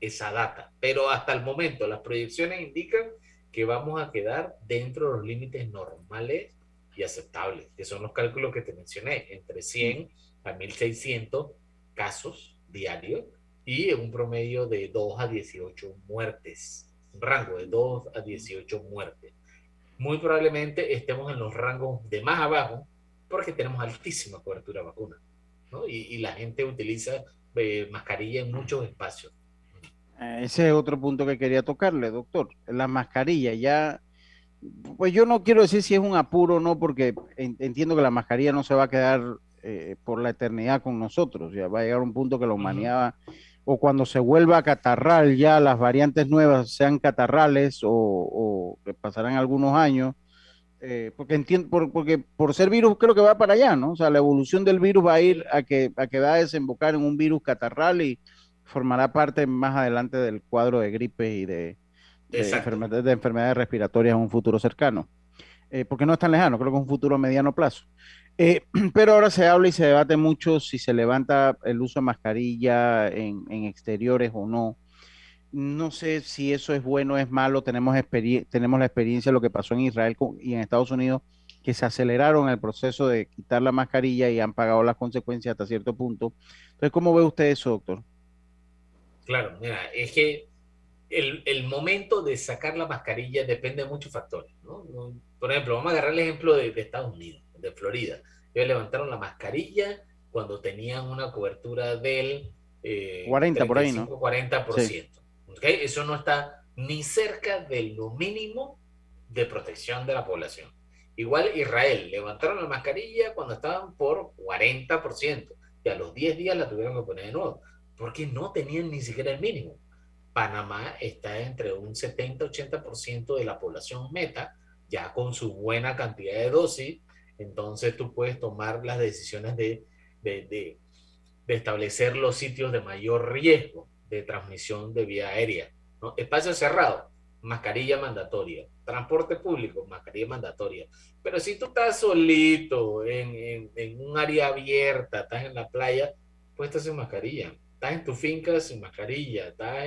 esa data. Pero hasta el momento las proyecciones indican que vamos a quedar dentro de los límites normales y aceptables, que son los cálculos que te mencioné, entre 100 a 1600 casos diarios y un promedio de 2 a 18 muertes, un rango de 2 a 18 muertes. Muy probablemente estemos en los rangos de más abajo porque tenemos altísima cobertura vacuna, ¿no? Y, y la gente utiliza eh, mascarilla en muchos espacios. Eh, Ese es otro punto que quería tocarle, doctor. La mascarilla, ya, pues yo no quiero decir si es un apuro o no, porque en- entiendo que la mascarilla no se va a quedar eh, por la eternidad con nosotros. Ya va a llegar un punto que la humanidad o cuando se vuelva a catarral, ya las variantes nuevas sean catarrales o, o que pasarán algunos años. eh, porque entiendo, por, porque por ser virus creo que va para allá, ¿no? O sea, la evolución del virus va a ir a que, a que va a desembocar en un virus catarral y formará parte más adelante del cuadro de gripe y de, enfermedades, de enfermedades respiratorias en un futuro cercano. Eh, porque no es tan lejano, creo que es un futuro a mediano plazo. Eh, [CLEARS THROAT] pero ahora se habla y se debate mucho si se levanta el uso de mascarilla en, en exteriores o no. No sé si eso es bueno o es malo. Tenemos, tenemos la experiencia de lo que pasó en Israel y en Estados Unidos, que se aceleraron el proceso de quitar la mascarilla y han pagado las consecuencias hasta cierto punto. Entonces, ¿cómo ve usted eso, doctor? Claro, mira, es que el, el momento de sacar la mascarilla depende de muchos factores, ¿no? Por ejemplo, vamos a agarrar el ejemplo de, de Estados Unidos, de Florida. Ellos levantaron la mascarilla cuando tenían una cobertura del eh, 40 por ahí, ¿no? 35-40%. ¿ok? Eso no está ni cerca de lo mínimo de protección de la población. Igual Israel, levantaron la mascarilla cuando estaban por 40% y a los 10 días la tuvieron que poner de nuevo, porque no tenían ni siquiera el mínimo. Panamá está entre un 70-80% de la población meta, ya con su buena cantidad de dosis, entonces tú puedes tomar las decisiones de, de, de- de establecer los sitios de mayor riesgo de transmisión de vía aérea. ¿no? Espacio cerrado, mascarilla mandatoria. Transporte público, mascarilla mandatoria. Pero si tú estás solito en, en- en un área abierta, estás en la playa, pues estás sin mascarilla. Estás en tu finca sin mascarilla, estás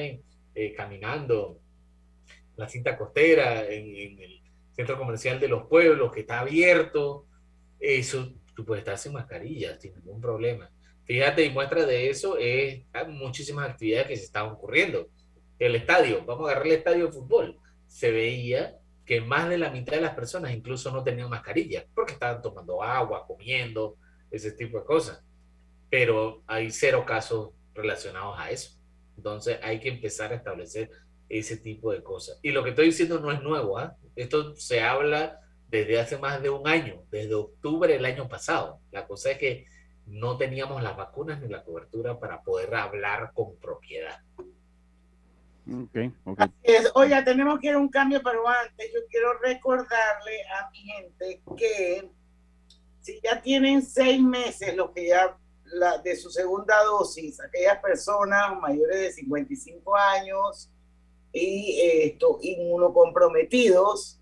eh, caminando en la cinta costera, en, en el centro comercial de los pueblos que está abierto. Eso, tú puedes estar sin mascarilla, sin ningún problema. Fíjate, y muestra de eso es hay muchísimas actividades que se estaban ocurriendo. El estadio, vamos a agarrar el estadio de fútbol, se veía que más de la mitad de las personas incluso no tenían mascarilla, porque estaban tomando agua, comiendo, ese tipo de cosas. Pero hay cero casos relacionados a eso. Entonces hay que empezar a establecer ese tipo de cosas. Y lo que estoy diciendo no es nuevo, ¿ah? Esto se habla desde hace más de un año, desde octubre del año pasado. La cosa es que no teníamos las vacunas ni la cobertura para poder hablar con propiedad. Ok, ok. Es- Oiga, tenemos que ir a un cambio, pero antes yo quiero recordarle a mi gente que si ya tienen seis meses lo que ya la, de su segunda dosis, aquellas personas mayores de 55 años y eh, esto, inmunocomprometidos,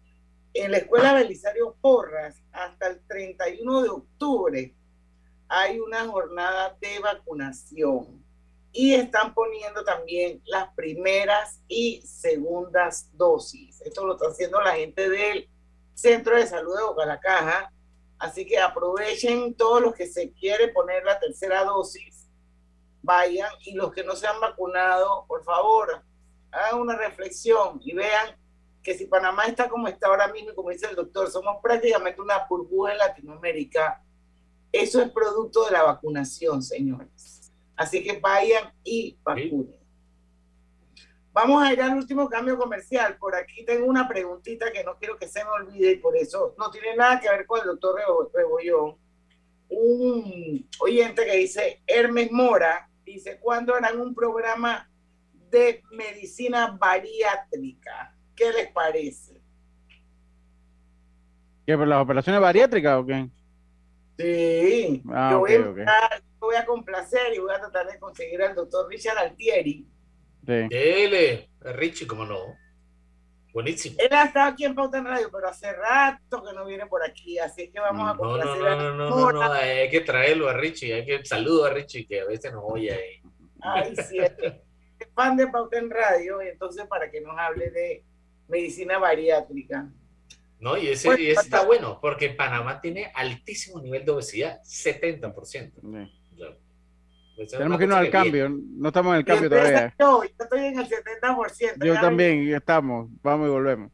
En la escuela Belisario Porras, hasta el 31 de octubre, hay una jornada de vacunación y están poniendo también las primeras y segundas dosis. Esto lo está haciendo la gente del Centro de Salud de Boca la Caja. Así que aprovechen todos los que se quieren poner la tercera dosis, vayan y los que no se han vacunado, por favor, hagan una reflexión y vean que si Panamá está como está ahora mismo, como dice el doctor, somos prácticamente una burbuja en Latinoamérica, eso es producto de la vacunación, señores. Así que vayan y vacunen. Vamos a ir al último cambio comercial. Por aquí tengo una preguntita que no quiero que se me olvide y por eso no tiene nada que ver con el doctor Rebollón. Un oyente que dice, Hermes Mora, dice, ¿cuándo harán un programa de medicina bariátrica? ¿Qué les parece? ¿Qué, por las operaciones bariátricas o qué? Sí, Ah, yo, a, voy a complacer y voy a tratar de conseguir al doctor Richard Altieri. Sí. Dele, Richie, cómo no. Buenísimo. Él ha estado aquí en Pauta en Radio, pero hace rato que no viene por aquí, así que vamos a No, no, complacer no, a no, no, no, hay que traerlo a Richie, hay que saludo a Richie que a veces nos oye ahí. Ay, sí, es fan de Pauta en Radio, y entonces para que nos hable de medicina bariátrica. No, y ese, y ese está bueno, porque Panamá tiene altísimo nivel de obesidad, 70%. Ya. Esa es Tenemos que irnos al cambio. No estamos en el cambio todavía. Yo, yo estoy en el 70%. Yo también, ya estamos. Vamos y volvemos.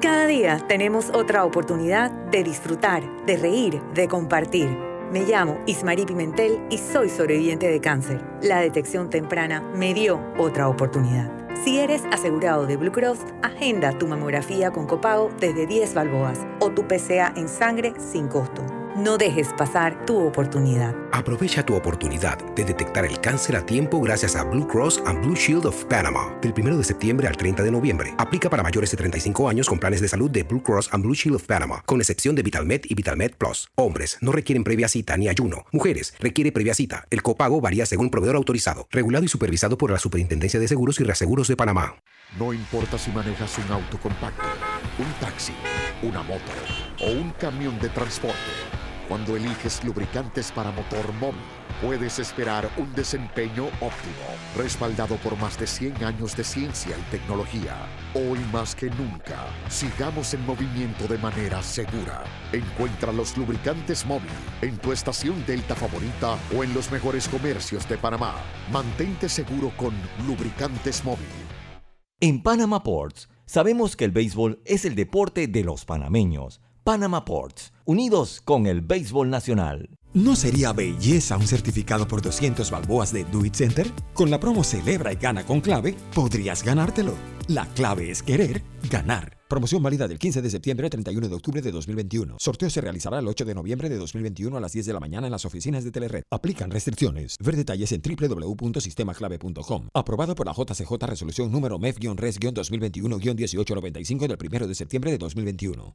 Cada día tenemos otra oportunidad de disfrutar, de reír, de compartir. Me llamo Ismarí Pimentel y soy sobreviviente de cáncer. La detección temprana me dio otra oportunidad. Si eres asegurado de Blue Cross, agenda tu mamografía con copago desde 10 balboas o tu PCA en sangre sin costo. No dejes pasar tu oportunidad. Aprovecha tu oportunidad de detectar el cáncer a tiempo gracias a Blue Cross and Blue Shield of Panama. Del 1 de septiembre al 30 de noviembre. Aplica para mayores de 35 años con planes de salud de Blue Cross and Blue Shield of Panama, con excepción de VitalMed y VitalMed Plus. Hombres no requieren previa cita ni ayuno. Mujeres requiere previa cita. El copago varía según proveedor autorizado, regulado y supervisado por la Superintendencia de Seguros y Reaseguros de Panamá. No importa si manejas un auto compacto, un taxi, una moto o un camión de transporte. Cuando eliges lubricantes para motor móvil, puedes esperar un desempeño óptimo, respaldado por más de 100 años de ciencia y tecnología. Hoy más que nunca, sigamos en movimiento de manera segura. Encuentra los lubricantes móvil en tu estación Delta favorita o en los mejores comercios de Panamá. Mantente seguro con lubricantes móvil. En Panama Ports sabemos que el béisbol es el deporte de los panameños. Panama Ports, unidos con el béisbol nacional. ¿No sería belleza un certificado por 200 balboas de Do It Center? Con la promo Celebra y Gana con Clave, podrías ganártelo. La clave es querer ganar. Promoción válida del 15 de septiembre al 31 de octubre de 2021. Sorteo se realizará el 8 de noviembre de 2021 a las 10 de la mañana en las oficinas de Telered. Aplican restricciones. Ver detalles en www.sistemaclave.com. Aprobado por la JCJ Resolución número MEF-RES-2021-1895 del 1 de septiembre de 2021.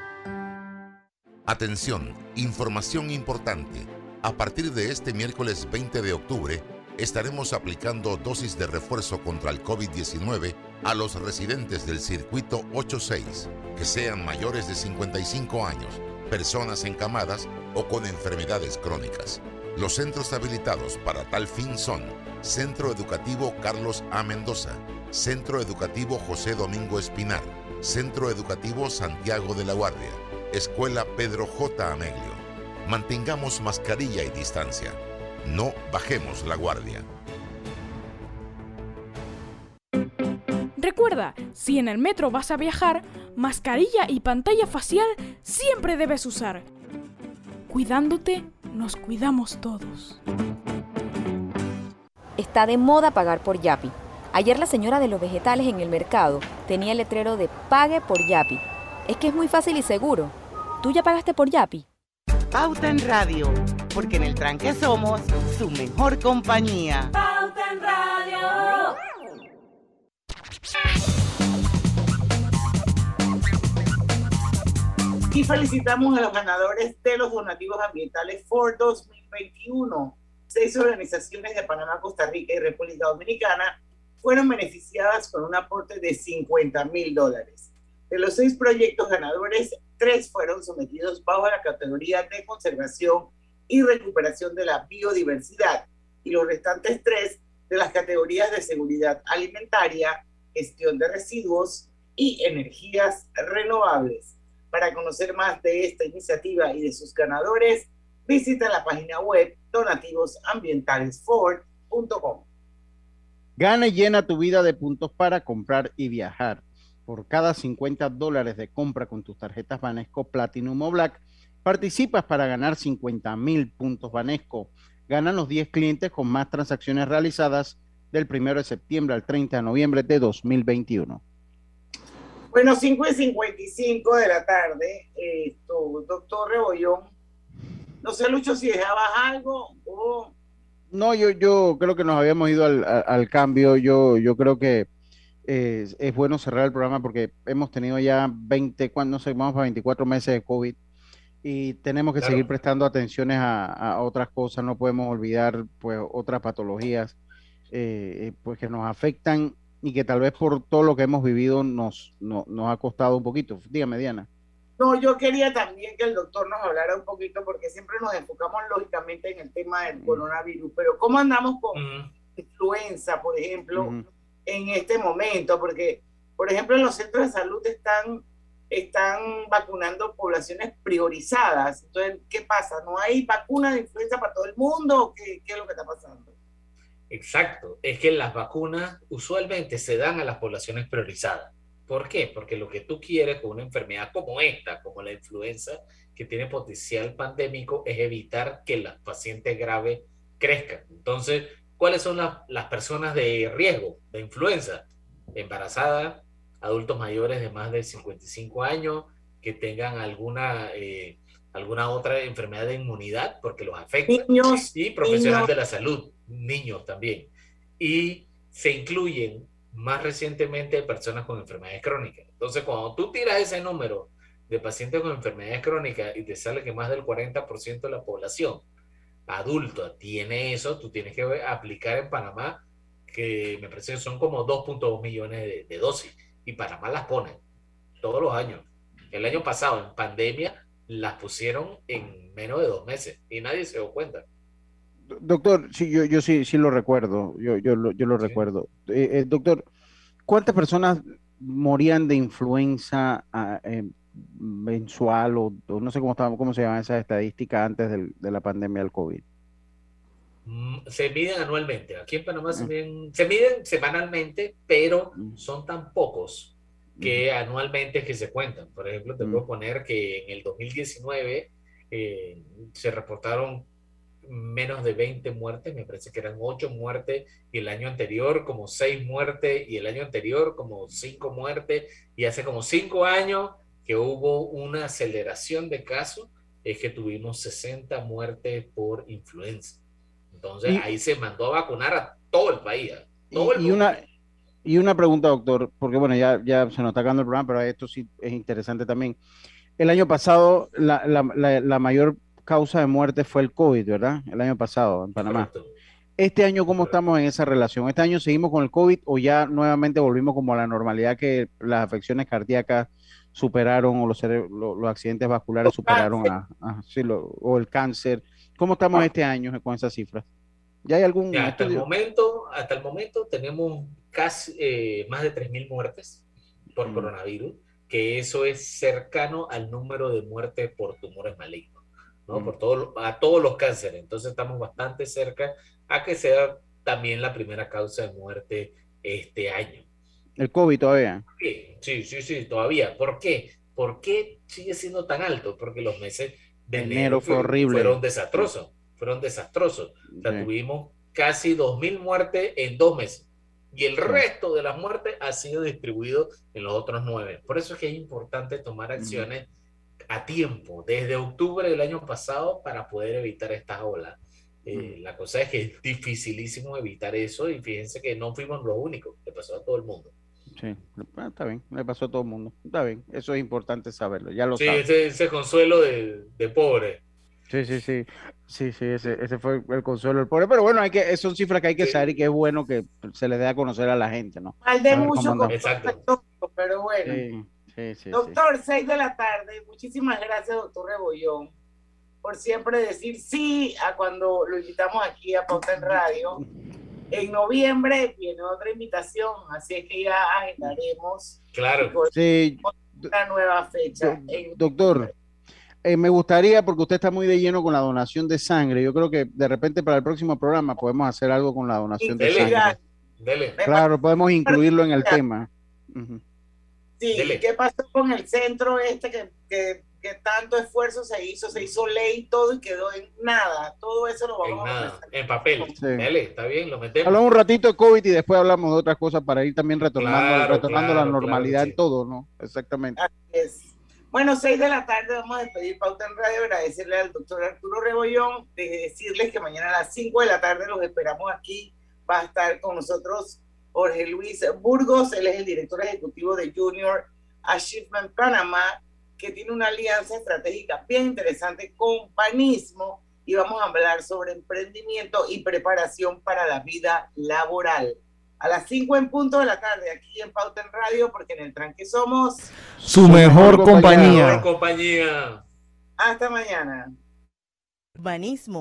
Atención, información importante. A partir de este miércoles 20 de octubre, estaremos aplicando dosis de refuerzo contra el COVID-19 a los residentes del circuito 86, que sean mayores de 55 años, personas encamadas o con enfermedades crónicas. Los centros habilitados para tal fin son Centro Educativo Carlos A. Mendoza, Centro Educativo José Domingo Espinar, Centro Educativo Santiago de la Guardia, Escuela Pedro J. Ameglio. Mantengamos mascarilla y distancia. No bajemos la guardia. Recuerda, si en el metro vas a viajar, mascarilla y pantalla facial siempre debes usar. Cuidándote, nos cuidamos todos. Está de moda pagar por Yapi. Ayer la señora de los vegetales en el mercado tenía el letrero de pague por Yapi. Es que es muy fácil y seguro. ¿Tú ya pagaste por Yapi? Pauta en Radio, porque en el tranque somos su mejor compañía. Pauta en Radio. Y felicitamos a los ganadores de los donativos ambientales for 2021. Seis organizaciones de Panamá, Costa Rica y República Dominicana fueron beneficiadas con un aporte de 50 mil dólares. De los seis proyectos ganadores, tres fueron sometidos bajo la categoría de conservación y recuperación de la biodiversidad y los restantes tres de las categorías de seguridad alimentaria, gestión de residuos y energías renovables. Para conocer más de esta iniciativa y de sus ganadores, visita la página web donativosambientalesford.com. Gana y llena tu vida de puntos para comprar y viajar. Por cada 50 dólares de compra con tus tarjetas Banesco Platinum o Black, participas para ganar 50 mil puntos Banesco. Ganan los 10 clientes con más transacciones realizadas del 1 de septiembre al 30 de noviembre de 2021. Bueno, 5 y 55 de la tarde, esto, doctor Rebollón. No sé, Lucho, si dejabas algo o... No, yo, yo creo que nos habíamos ido al, al cambio. Yo, yo creo que es, es, bueno cerrar el programa porque hemos tenido ya 20, no sé, vamos para 24 meses de COVID y tenemos que claro. seguir prestando atenciones a, a, otras cosas. No podemos olvidar pues otras patologías eh, pues que nos afectan y que tal vez por todo lo que hemos vivido nos, no, nos ha costado un poquito. Dígame, Diana. No, yo quería también que el doctor nos hablara un poquito, porque siempre nos enfocamos lógicamente en el tema del coronavirus, pero ¿cómo andamos con mm. influenza, por ejemplo, mm. En este momento? Porque, por ejemplo, en los centros de salud están, están vacunando poblaciones priorizadas. Entonces, ¿qué pasa? ¿No hay vacuna de influenza para todo el mundo? ¿O qué, qué es lo que está pasando? Exacto, es que las vacunas usualmente se dan a las poblaciones priorizadas. ¿Por qué? Porque lo que tú quieres con una enfermedad como esta, como la influenza, que tiene potencial pandémico, es evitar que los pacientes graves crezcan. Entonces, ¿cuáles son las, las personas de riesgo de influenza? Embarazadas, adultos mayores de más de 55 años, que tengan alguna, eh, alguna otra enfermedad de inmunidad, porque los afecta, niños, y profesionales de la salud niños también. Y se incluyen más recientemente personas con enfermedades crónicas. Entonces, cuando tú tiras ese número de pacientes con enfermedades crónicas y te sale que más del 40% de la población adulta tiene eso, tú tienes que aplicar en Panamá, que me parece que son como 2.2 millones de, de dosis. Y Panamá las pone todos los años. El año pasado, en pandemia, las pusieron en menos de dos meses y nadie se dio cuenta. Doctor, sí, yo, yo sí, sí lo recuerdo, yo, yo, lo, yo lo sí. recuerdo. Eh, eh, doctor, ¿cuántas personas morían de influenza eh, mensual o, o, no sé cómo, estaba, cómo se llama esa estadística antes del, de la pandemia del COVID? Mm, se miden anualmente. Aquí en Panamá se miden, se miden semanalmente, pero son tan pocos que anualmente es que se cuentan. Por ejemplo, te puedo poner que en el 2019 eh, se reportaron menos de 20 muertes, me parece que eran 8 muertes, y el año anterior como 6 muertes, y el año anterior como 5 muertes, y hace como 5 años que hubo una aceleración de casos, es que tuvimos 60 muertes por influenza. Entonces y, ahí se mandó a vacunar a todo el país. Todo y, el y una, y una pregunta, doctor, porque bueno, ya, ya se nos está acabando el programa, pero esto sí es interesante también. El año pasado, la, la, la, la mayor causa de muerte fue el COVID, ¿verdad? El año pasado en Panamá. Correcto. Este año, ¿cómo Correcto. estamos en esa relación? ¿Este año seguimos con el COVID o ya nuevamente volvimos como a la normalidad que las afecciones cardíacas superaron o los, los, los accidentes vasculares superaron a, a sí, lo, o el cáncer? ¿Cómo estamos este año con esas cifras? ¿Ya hay algún ya, hasta el momento Hasta el momento tenemos casi eh, más de 3.000 muertes por mm. coronavirus, que eso es cercano al número de muertes por tumores malignos. ¿no? Por todo, a todos los cánceres. Entonces estamos bastante cerca a que sea también la primera causa de muerte este año. ¿El COVID todavía? Sí, sí, sí, sí, todavía. ¿Por qué? ¿Por qué sigue siendo tan alto? Porque los meses de enero, enero fue horrible. fueron desastrosos. Fueron desastrosos. O sea, sí. tuvimos casi 2.000 muertes en dos meses. y el resto de las muertes ha sido distribuido en los otros nueve. Por eso es que es importante tomar acciones a tiempo, desde octubre del año pasado, para poder evitar esta ola. Eh, la cosa es que es dificilísimo evitar eso y fíjense que no fuimos los únicos, le pasó a todo el mundo. Sí, ah, está bien, le pasó a todo el mundo. Está bien, eso es importante saberlo, ya lo Sí, sabes. ese, ese consuelo de, de pobre. Sí, sí, sí. Sí, sí, ese, ese fue el consuelo del pobre. Pero bueno, hay que, son cifras que hay que saber y que es bueno que se les dé a conocer a la gente, ¿no? Mal de mucho, perfecto, pero bueno. Sí, sí, sí, sí. Doctor, 6 de la tarde. Muchísimas gracias, doctor Rebollón, por siempre decir sí a cuando lo invitamos aquí a Pauta en Radio. En noviembre viene otra invitación, así es que ya agendaremos Claro. Sí, una nueva fecha. En- Doctor, eh, me gustaría, porque usted está muy de lleno con la donación de sangre, yo creo que de repente para el próximo programa podemos hacer algo con la donación de sangre. dele. Claro, podemos incluirlo en el tema. Sí, ¿qué pasó con el centro este que, que, que tanto esfuerzo se hizo? Se hizo ley y todo y quedó en nada. Todo eso lo En vamos a nada, en papel. Sí. Dele, está bien, lo metemos. Hablamos un ratito de COVID y después hablamos de otras cosas para ir también retornando, Claro, retornando claro, la normalidad claro que en todo, ¿no? Exactamente. Es- Bueno, seis de la tarde vamos a despedir Pauta en Radio, agradecerle al doctor Arturo Rebollón, de decirles que mañana a las 5 de la tarde los esperamos aquí. Va a estar con nosotros Jorge Luis Burgos, él es el director ejecutivo de Junior Achievement Panamá, que tiene una alianza estratégica bien interesante con Panismo y vamos a hablar sobre emprendimiento y preparación para la vida laboral. A las 5 en punto de la tarde, aquí en Pauta en Radio, porque en el tranque somos... Su mejor compañía. Mejor compañía. Hasta mañana. Urbanismo